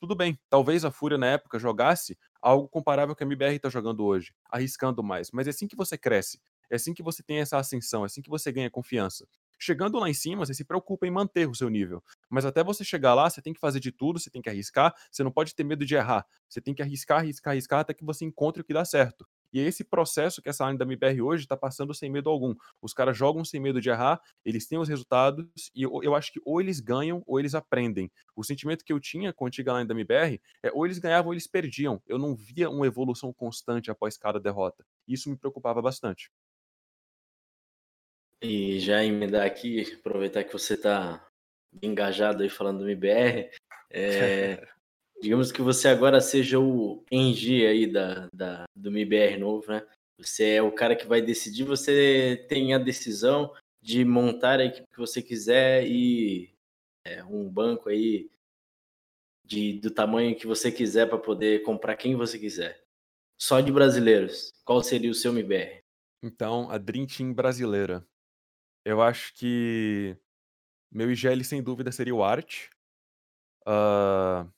S4: tudo bem, talvez a Fúria na época jogasse algo comparável que a MBR está jogando hoje, arriscando mais. Mas é assim que você cresce, é assim que você tem essa ascensão, é assim que você ganha confiança. Chegando lá em cima, você se preocupa em manter o seu nível. Mas até você chegar lá, você tem que fazer de tudo, você tem que arriscar, você não pode ter medo de errar. Você tem que arriscar, arriscar, arriscar até que você encontre o que dá certo. E é esse processo que essa line da MBR hoje está passando sem medo algum. Os caras jogam sem medo de errar, eles têm os resultados, e eu, eu, acho que ou eles ganham ou eles aprendem. O sentimento que eu tinha com a antiga line da MBR é ou eles ganhavam ou eles perdiam. Eu não via uma evolução constante após cada derrota. Isso me preocupava bastante.
S2: E já emendar aqui, aproveitar que você está engajado aí falando do MBR, é, digamos que você agora seja o Engie aí da, da, do MBR novo, né? Você é o cara que vai decidir, você tem a decisão de montar a equipe que você quiser e é, um banco aí de, do tamanho que você quiser para poder comprar quem você quiser. Só de brasileiros. Qual seria o seu MBR?
S4: Então, a Dream Team brasileira. Eu acho que meu IGL sem dúvida seria o Art. Uh,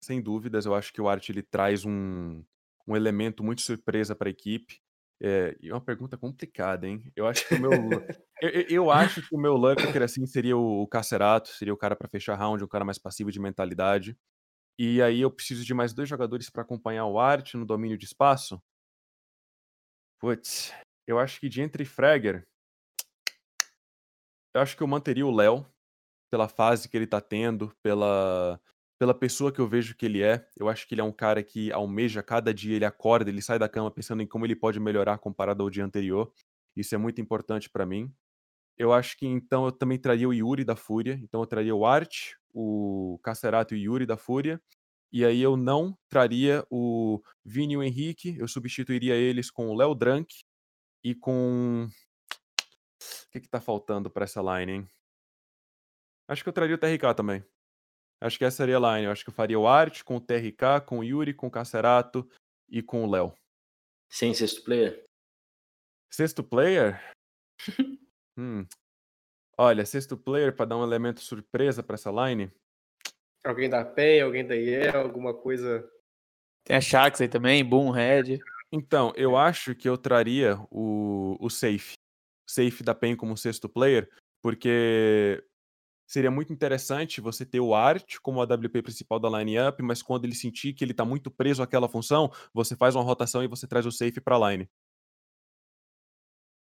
S4: sem dúvidas, eu acho que o Art ele traz um, um elemento muito surpresa para a equipe. É, e é uma pergunta complicada, hein? Eu acho que o meu. eu, eu, acho que o meu Lurker, assim, seria o, o Cacerato, seria o cara para fechar round, um cara mais passivo de mentalidade. E aí eu preciso de mais dois jogadores para acompanhar o Art no domínio de espaço. Putz, eu acho que de entre Fragger, eu acho que eu manteria o Léo, pela fase que ele tá tendo, pela, pela pessoa que eu vejo que ele é. Eu acho que ele é um cara que almeja cada dia, ele acorda, ele sai da cama pensando em como ele pode melhorar comparado ao dia anterior. Isso é muito importante para mim. Eu acho que então eu também traria o Yuri da Fúria. Então eu traria o Art, o Cacerato e o Yuri da Fúria. E aí eu não traria o Vini e o Henrique. Eu substituiria eles com o Léo Drank e com o que, que tá faltando para essa line, hein? Acho que eu traria o TRK também. Acho que essa seria a line. Eu acho que eu faria o Art com o TRK, com o Yuri, com o Cacerato e com o Léo.
S2: Sem sexto player?
S4: Sexto player? hum. Olha, sexto player para dar um elemento surpresa para essa line.
S1: Alguém da PEN, alguém da IE, alguma coisa.
S3: Tem a Shax aí também, Boom, Red.
S4: Então, eu acho que eu traria o, o Safe safe da PEN como sexto player, porque seria muito interessante você ter o Art como a WP principal da lineup, mas quando ele sentir que ele está muito preso àquela função, você faz uma rotação e você traz o safe para a line.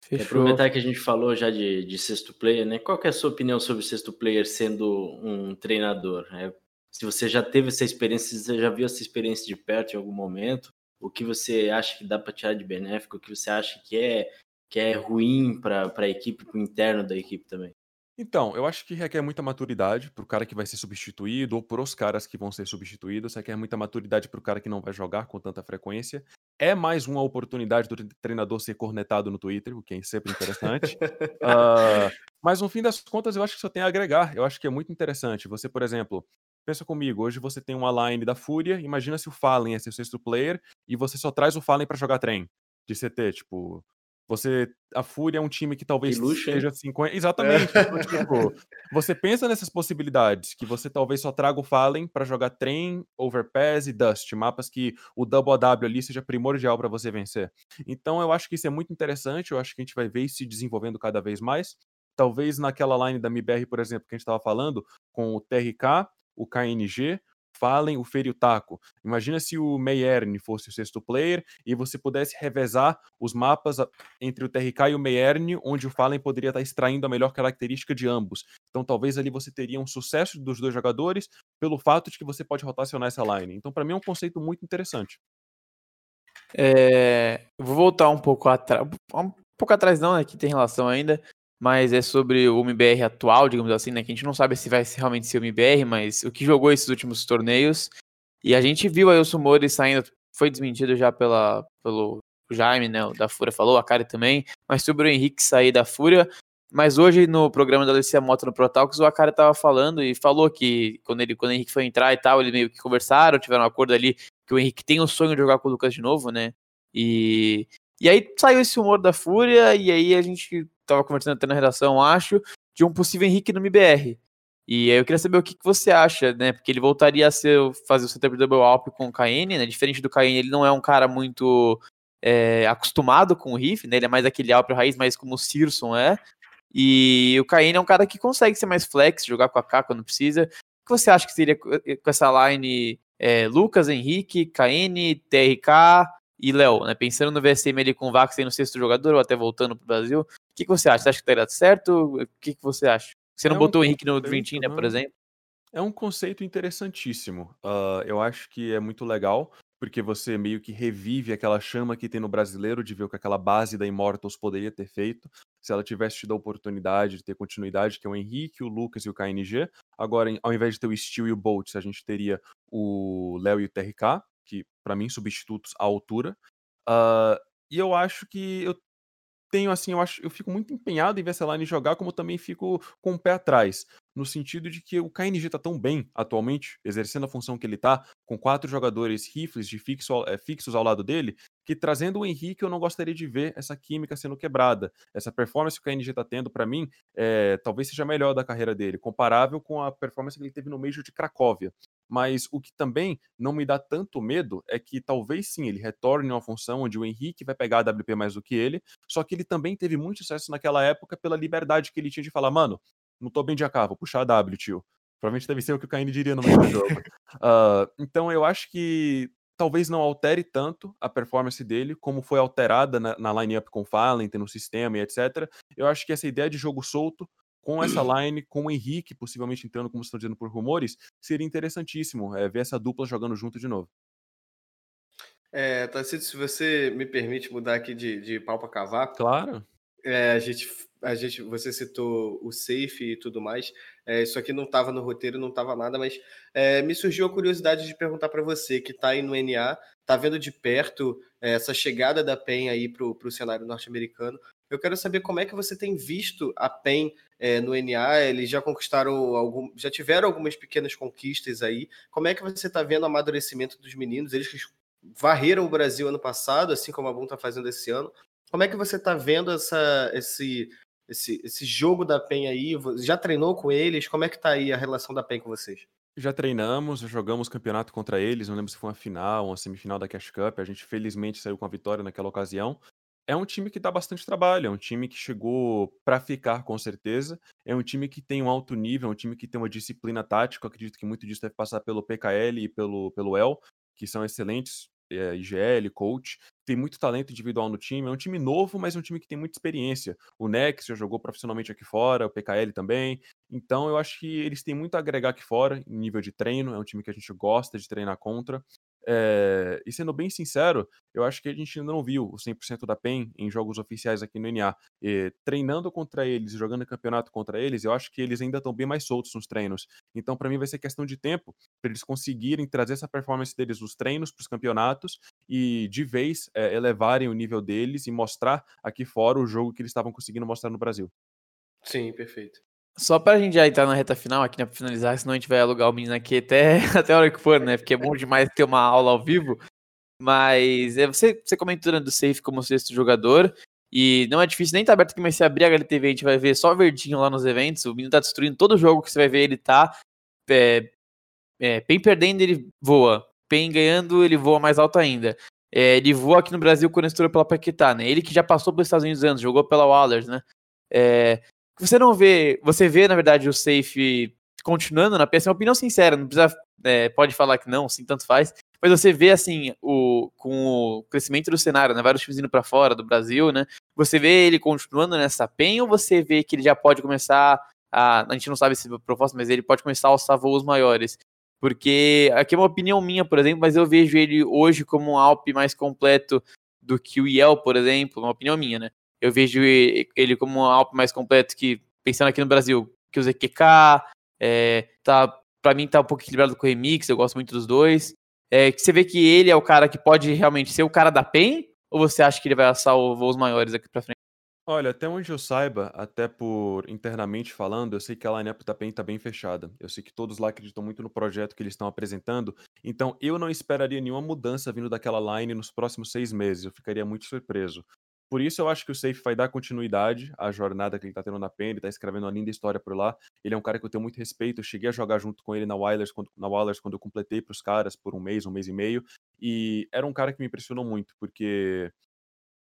S2: Fechou. Aproveitar que a gente falou já de, de sexto player, né? Qual é a sua opinião sobre o sexto player sendo um treinador? É, se você já teve essa experiência, se você já viu essa experiência de perto em algum momento, o que você acha que dá para tirar de benéfico, o que você acha que é que é ruim para a equipe, para o interno da equipe também?
S4: Então, eu acho que requer muita maturidade para o cara que vai ser substituído ou para os caras que vão ser substituídos. Requer muita maturidade para o cara que não vai jogar com tanta frequência. É mais uma oportunidade do treinador ser cornetado no Twitter, o que é sempre interessante. uh, mas no fim das contas, eu acho que só tem a agregar. Eu acho que é muito interessante. Você, por exemplo, pensa comigo, hoje você tem uma line da Fúria. Imagina se o Fallen é seu sexto player e você só traz o Fallen para jogar trem de CT, tipo, Você, a Fúria é um time que talvez
S2: hein?
S4: seja 50. Exatamente. Então, tipo, você pensa nessas possibilidades, que você talvez só traga o Fallen pra jogar Train, Overpass e Dust, mapas que o Double W ali seja primordial pra você vencer. Então eu acho que isso é muito interessante, eu acho que a gente vai ver isso se desenvolvendo cada vez mais. Talvez naquela line da MBR, por exemplo, que a gente estava falando, com o TRK, o KNG, Fallen, o Fer e o Taco. Imagina se o Meyern fosse o sexto player e você pudesse revezar os mapas a- entre o TRK e o Meyern, onde o Fallen poderia estar extraindo a melhor característica de ambos. Então talvez ali você teria um sucesso dos dois jogadores pelo fato de que você pode rotacionar essa line. Então para mim é um conceito muito interessante.
S3: É, vou voltar um pouco atrás. Um pouco atrás não, né? Que tem relação ainda. Mas é sobre o MBR atual, digamos assim, né? Que a gente não sabe se vai realmente ser o MBR, mas o que jogou esses últimos torneios. E a gente viu aí os rumores saindo, foi desmentido já pela, pelo Jaime, né? O da Fúria falou, a Kari também, mas sobre o Henrique sair da Fúria. Mas hoje no programa da Alicia Moto no Protalks, o Akari tava falando e falou que quando, ele, quando o Henrique foi entrar e tal, eles meio que conversaram, tiveram um acordo ali que o Henrique tem o sonho de jogar com o Lucas de novo, né? E, e aí saiu esse humor da Fúria, e aí a gente tava conversando até na redação, acho, de um possível Henrique no MBR. E aí eu queria saber o que, que você acha, né? Porque ele voltaria a ser, fazer o setup double alp com o KN, né? Diferente do KN, ele não é um cara muito é, acostumado com o riff, né? Ele é mais aquele alp raiz, mais como o Searson é. E o KN é um cara que consegue ser mais flex, jogar com a K quando precisa. O que você acha que seria co- com essa line é, Lucas, Henrique, KN, TRK e Léo, né? Pensando no VSM ali com o Vax no sexto jogador, ou até voltando pro Brasil. O que, que você acha? Você acha que teria dado certo? O que, que você acha? Você não
S4: É um
S3: botou o Henrique no Dream Team, né, por exemplo?
S4: É um conceito interessantíssimo. Ah, eu acho que é muito legal, porque você meio que revive aquela chama que tem no brasileiro de ver o que aquela base da Immortals poderia ter feito se ela tivesse tido a oportunidade de ter continuidade, que é o Henrique, o Lucas e o KNG. Agora, ao invés de ter o Steel e o Boltz, a gente teria o Léo e o TRK, que pra mim substitutos à altura. Ah, e eu acho que eu tenho assim, eu acho, eu fico muito empenhado em ver essa line jogar, como também fico com o pé atrás, no sentido de que o KNG tá tão bem atualmente, exercendo a função que ele tá, com quatro jogadores rifles de fixo, eh, fixos ao lado dele, que trazendo o Henrique eu não gostaria de ver essa química sendo quebrada. Essa performance que o KNG tá tendo, pra mim, é, talvez seja a melhor da carreira dele, comparável com a performance que ele teve no Major de Cracóvia. Mas o que também não me dá tanto medo é que talvez sim ele retorne a uma função onde o Henrique vai pegar a WP mais do que ele, só que ele também teve muito sucesso naquela época pela liberdade que ele tinha de falar, mano, não tô bem de AK, vou puxar a W, tio. Provavelmente deve ser o que o Caine diria no meio do jogo. Ah, então eu acho que talvez não altere tanto a performance dele, como foi alterada na, na line-up com Fallen, um sistema e etc. Eu acho que essa ideia de jogo solto, com essa line, com o Henrique possivelmente entrando, como estão dizendo por rumores, seria interessantíssimo é, ver essa dupla jogando junto de novo.
S1: É, Tarcísio, se você me permite mudar aqui de, de pau para cavar,
S4: Claro.
S1: é, a gente, a gente, você citou o safe e tudo mais. É, isso aqui não estava no roteiro, não estava nada, mas é, me surgiu a curiosidade de perguntar para você que está aí no NA, está vendo de perto é, essa chegada da PEN aí para o cenário norte-americano. Eu quero saber como é que você tem visto a PEN é, no NA. Eles já conquistaram algum, já tiveram algumas pequenas conquistas aí. Como é que você está vendo o amadurecimento dos meninos? Eles varreram o Brasil ano passado, assim como a Boom está fazendo esse ano. Como é que você está vendo essa, esse, esse, esse jogo da PEN aí? Já treinou com eles? Como é que está aí a relação da PEN com vocês?
S4: Já treinamos, já jogamos campeonato contra eles, não lembro se foi uma final uma semifinal da Cash Cup, a gente felizmente saiu com a vitória naquela ocasião. É um time que dá bastante trabalho, é um time que chegou para ficar com certeza, é um time que tem um alto nível, é um time que tem uma disciplina tática, acredito que muito disso deve passar pelo PKL e pelo, pelo El, que são excelentes, é, IGL, coach, tem muito talento individual no time, é um time novo, mas é um time que tem muita experiência. O Nex já jogou profissionalmente aqui fora, o PKL também, então eu acho que eles têm muito a agregar aqui fora, em nível de treino, é um time que a gente gosta de treinar contra. É, e sendo bem sincero, eu acho que a gente ainda não viu o 100% da PEN em jogos oficiais aqui no NA. E, treinando contra eles, jogando campeonato contra eles, eu acho que eles ainda estão bem mais soltos nos treinos. Então, para mim, vai ser questão de tempo para eles conseguirem trazer essa performance deles nos treinos para os campeonatos e, de vez, é, elevarem o nível deles e mostrar aqui fora o jogo que eles estavam conseguindo mostrar no Brasil.
S1: Sim, perfeito.
S3: Só pra gente já entrar na reta final aqui, né, pra finalizar, senão a gente vai alugar o menino aqui até, até a hora que for, né? Porque é bom demais ter uma aula ao vivo. Mas é, você, você comentou né, do Safe como sexto jogador. E não é difícil nem tá aberto aqui, mas se abrir a HLTV, a gente vai ver só verdinho lá nos eventos. O menino tá destruindo todo jogo que você vai ver, ele tá. É, é, PEN perdendo, ele voa. PEN ganhando, ele voa mais alto ainda. É, ele voa aqui no Brasil quando estourou pela Paquetá, né? Ele que já passou pelos Estados Unidos antes, jogou pela Wallers, né? É, você não vê. Você vê, na verdade, o safe continuando na PS, é uma opinião sincera, não precisa. É, pode falar que não, sim, tanto faz. Mas você vê, assim, o, com o crescimento do cenário, né? Vários times indo pra fora do Brasil, né? Você vê ele continuando nessa PEN ou você vê que ele já pode começar a. A gente não sabe se é proposta, mas ele pode começar a alçar voos maiores. Porque aqui é uma opinião minha, por exemplo, mas eu vejo ele hoje como um Alp mais completo do que o Yel, por exemplo, uma opinião minha, né? Eu vejo ele como um Alp mais completo que, pensando aqui no Brasil, que o ZQK, é, tá, pra mim tá um pouco equilibrado com o Remix, eu gosto muito dos dois. É, que você vê que ele é o cara que pode realmente ser o cara da PEN, ou você acha que ele vai assar voos maiores aqui pra frente?
S4: Olha, até onde eu saiba, até por internamente falando, eu sei que a lineup da PEN tá bem fechada. Eu sei que todos lá acreditam muito no projeto que eles estão apresentando, então eu não esperaria nenhuma mudança vindo daquela line nos próximos seis meses. Eu ficaria muito surpreso. Por isso eu acho que o Safe vai dar continuidade à jornada que ele tá tendo na PEN, ele tá escrevendo uma linda história por lá. Ele é um cara que eu tenho muito respeito, eu cheguei a jogar junto com ele na Wilders quando, na Wilders quando eu completei pros caras por um mês, um mês e meio, e era um cara que me impressionou muito, porque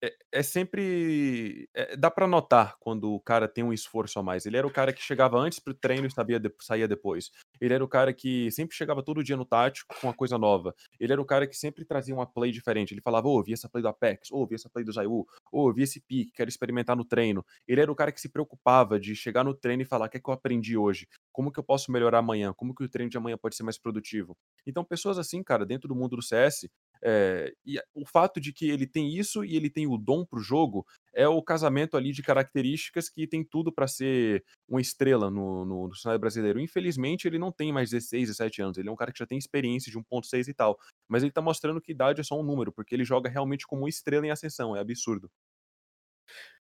S4: é, é sempre. é- dá pra notar quando o cara tem um esforço a mais. Ele era o cara que chegava antes pro treino e sabia de- saía depois. Ele era o cara que sempre chegava todo dia no tático com uma coisa nova. Ele era o cara que sempre trazia uma play diferente. Ele falava, ô, vi essa play do Apex, ô, vi essa play do Zayu, ô, vi esse pique, quero experimentar no treino. Ele era o cara que se preocupava de chegar no treino e falar, o que é que eu aprendi hoje? Como que eu posso melhorar amanhã? Como que o treino de amanhã pode ser mais produtivo? Então, pessoas assim, cara, dentro do mundo do CS, é, e o fato de que ele tem isso e ele tem o dom pro jogo é o casamento ali de características que tem tudo para ser uma estrela no, no, no, cenário brasileiro. Infelizmente, ele não tem mais 16, 17 anos. Ele é um cara que já tem experiência de 1.6 e tal. Mas ele tá mostrando que idade é só um número, porque ele joga realmente como uma estrela em ascensão. É absurdo.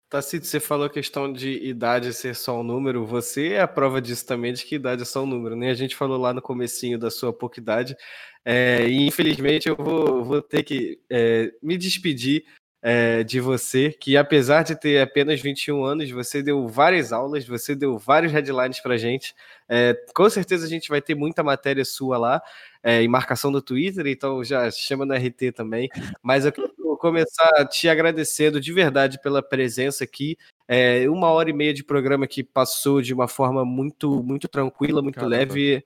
S1: Tacito, você falou a questão de idade ser só um número, você é a prova disso também, de que idade é só um número, né? A gente falou lá no comecinho da sua pouca idade, é, e infelizmente eu vou, vou ter que é, me despedir é, de você, que apesar de ter apenas 21 anos, você deu várias aulas, você deu vários headlines pra gente, é, com certeza a gente vai ter muita matéria sua lá, é, em marcação do Twitter, então já chama no RT também, mas eu começar te agradecendo de verdade pela presença aqui. É, uma hora e meia de programa que passou de uma forma muito, muito tranquila, muito
S4: Caramba.
S1: leve.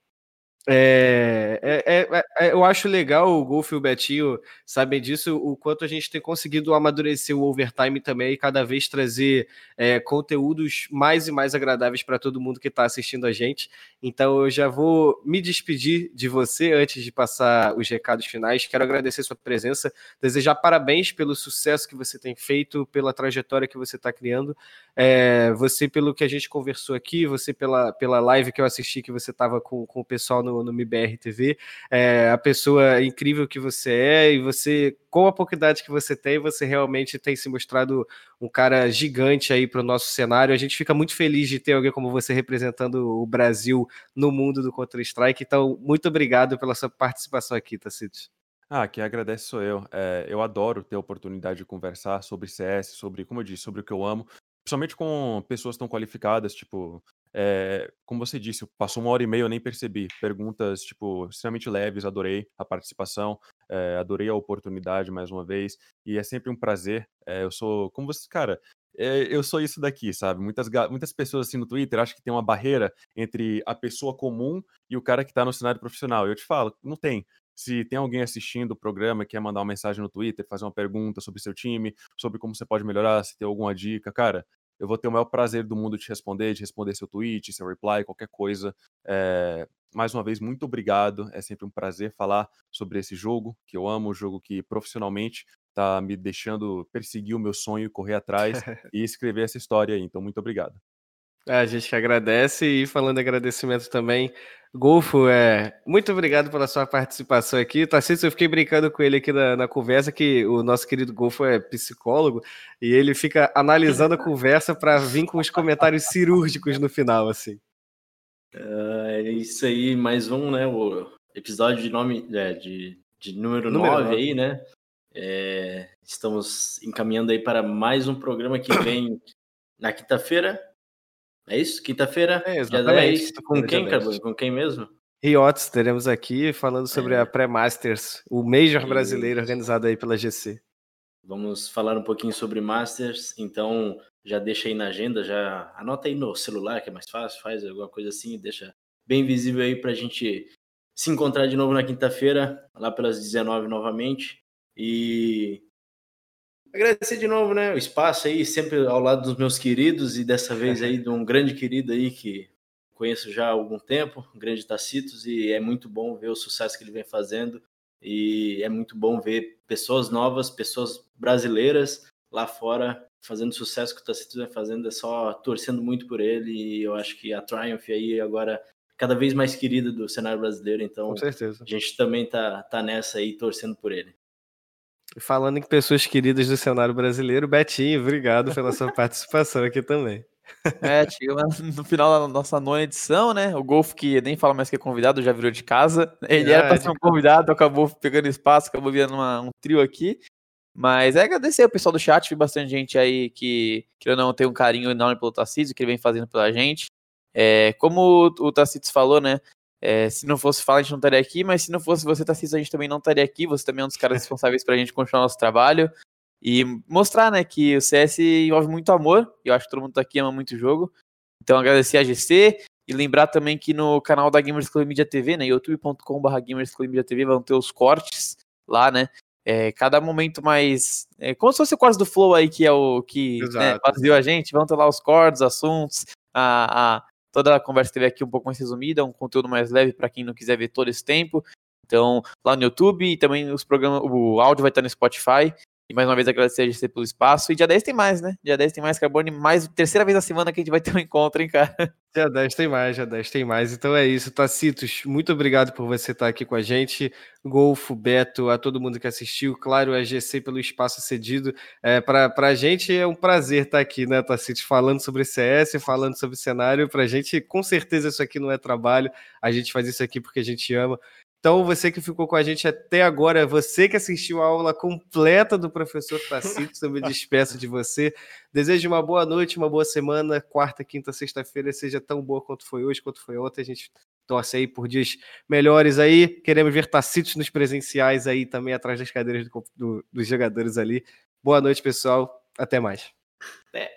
S1: É, é, é, é, eu acho legal o Golf e o Betinho sabem disso, o quanto a gente tem conseguido amadurecer o overtime também e cada vez trazer é, conteúdos mais e mais agradáveis para todo mundo que está assistindo a gente. Então eu já vou me despedir de você antes de passar os recados finais. Quero agradecer sua presença, desejar parabéns pelo sucesso que você tem feito, pela trajetória que você está criando, é, você pelo que a gente conversou aqui, você pela, pela live que eu assisti que você estava com, com o pessoal no no, no MBR TV, é, a pessoa incrível que você é, e você, com a pouca idade que você tem, você realmente tem se mostrado um cara gigante aí para o nosso cenário. A gente fica muito feliz de ter alguém como você representando o Brasil no mundo do Counter-Strike. Então, muito obrigado pela sua participação aqui, Tacito.
S4: Ah, quem agradece sou eu. É, eu adoro ter a oportunidade de conversar sobre CS, sobre, como eu disse, sobre o que eu amo, principalmente com pessoas tão qualificadas, tipo, é, como você disse, passou uma hora e meia, eu nem percebi. Perguntas, tipo, extremamente leves, adorei a participação, é, adorei a oportunidade mais uma vez, e é sempre um prazer. É, eu sou, como você, cara, eu sou isso daqui, sabe? Muitas, muitas pessoas assim no Twitter acham que tem uma barreira entre a pessoa comum e o cara que tá no cenário profissional. Eu te falo, não tem. Se tem alguém assistindo o programa e quer mandar uma mensagem no Twitter, fazer uma pergunta sobre seu time, sobre como você pode melhorar, se tem alguma dica, cara, eu vou ter o maior prazer do mundo de responder, de responder seu tweet, seu reply, qualquer coisa. É, mais uma vez, muito obrigado. É sempre um prazer falar sobre esse jogo, que eu amo, um jogo que profissionalmente tá me deixando perseguir o meu sonho, correr atrás e escrever essa história aí. Então, muito obrigado.
S1: É, a gente que agradece e falando em agradecimento também, Golfo, é, muito obrigado pela sua participação aqui. Tarcísio, eu fiquei brincando com ele aqui na, na, conversa que o nosso querido Golfo é psicólogo e ele fica analisando a conversa para vir com os comentários cirúrgicos no final, assim.
S2: Uh, é isso aí, mais um, né? O episódio de nome é, de, de número, número 9, 9 aí, né? É, estamos encaminhando aí para mais um programa que vem na quinta-feira. É isso? Quinta-feira,
S1: É,
S2: dia
S1: exatamente.
S2: 10. Com
S1: Dia
S2: quem,
S1: 10.
S2: Carbone? Com quem mesmo?
S1: Riots, teremos aqui falando sobre
S2: É.
S1: a Pré-Masters, o Major brasileiro organizado aí pela GC.
S2: Vamos falar um pouquinho sobre Masters, então já deixa aí na agenda, já anota aí no celular, que é mais fácil, faz alguma coisa assim, deixa bem visível aí pra gente se encontrar de novo na quinta-feira, lá pelas 19 novamente. E agradecer de novo, né, o espaço aí, sempre ao lado dos meus queridos, e dessa vez aí de um grande querido aí que conheço já há algum tempo, o grande Tacitos, e é muito bom ver o sucesso que ele vem fazendo. E é muito bom ver pessoas novas, pessoas brasileiras lá fora fazendo sucesso que o Tacitus vem fazendo, é só torcendo muito por ele e eu acho que a Triumph aí agora cada vez mais querida do cenário brasileiro, então
S1: Com certeza.
S2: a gente também tá, tá nessa aí torcendo por ele.
S1: E Falando em pessoas queridas do cenário brasileiro, Betinho, obrigado pela sua participação aqui também.
S3: É, chegamos no final da nossa nona edição, né? O Golfo, que nem fala mais que é convidado, já virou de casa. Ele era para
S1: Verdade.
S3: ser um convidado, acabou pegando espaço, acabou virando uma- um trio aqui. Mas é agradecer o pessoal do chat, vi bastante gente aí que, que eu não tem um carinho enorme pelo Tacitos, que ele vem fazendo pela gente. É, como o, o Tacitos falou, né? É, se não fosse falar, a gente não estaria aqui, mas se não fosse você, Tacitos, a gente também não estaria aqui. Você também é um dos caras responsáveis pra gente continuar nosso trabalho. E mostrar, né, que o CS envolve muito amor. E eu acho que todo mundo aqui ama muito o jogo. Então agradecer a GC e lembrar também que no canal da Gamers Club Media TV, né, youtube.com.br Gamers Club Media TV, vão ter os cortes lá, né, é, cada momento mais, é, como se fosse o corte do Flow aí, que é o que né, baseou a gente, vão ter lá os cortes, assuntos, a, a- toda a conversa que teve aqui um pouco mais resumida, um conteúdo mais leve para quem não quiser ver todo esse tempo. Então, lá no YouTube e também os programas, o áudio vai estar no Spotify. E mais uma vez agradecer a GC pelo espaço. E dia 10 tem mais, né? Dia 10 tem mais Carbone, mais terceira vez na semana que a gente vai ter um encontro, hein, cara?
S1: Já 10 tem mais, já 10 tem mais. Então é isso, Tacitos. Muito obrigado por você estar aqui com a gente. Golfo, Beto, a todo mundo que assistiu. Claro, a GC pelo espaço cedido. É, Para a gente é um prazer estar aqui, né, Tacitos? Falando sobre CS, falando sobre cenário. Para a gente, com certeza, isso aqui não é trabalho. A gente faz isso aqui porque a gente ama. Então, você que ficou com a gente até agora, você que assistiu a aula completa do professor Tacitos, eu me despeço de você. Desejo uma boa noite, uma boa semana. Quarta, quinta, sexta-feira seja tão boa quanto foi hoje, quanto foi ontem. A gente torce aí por dias melhores aí. Queremos ver Tacitos nos presenciais aí também, atrás das cadeiras do- do- dos jogadores ali. Boa noite, pessoal. Até mais.
S2: É.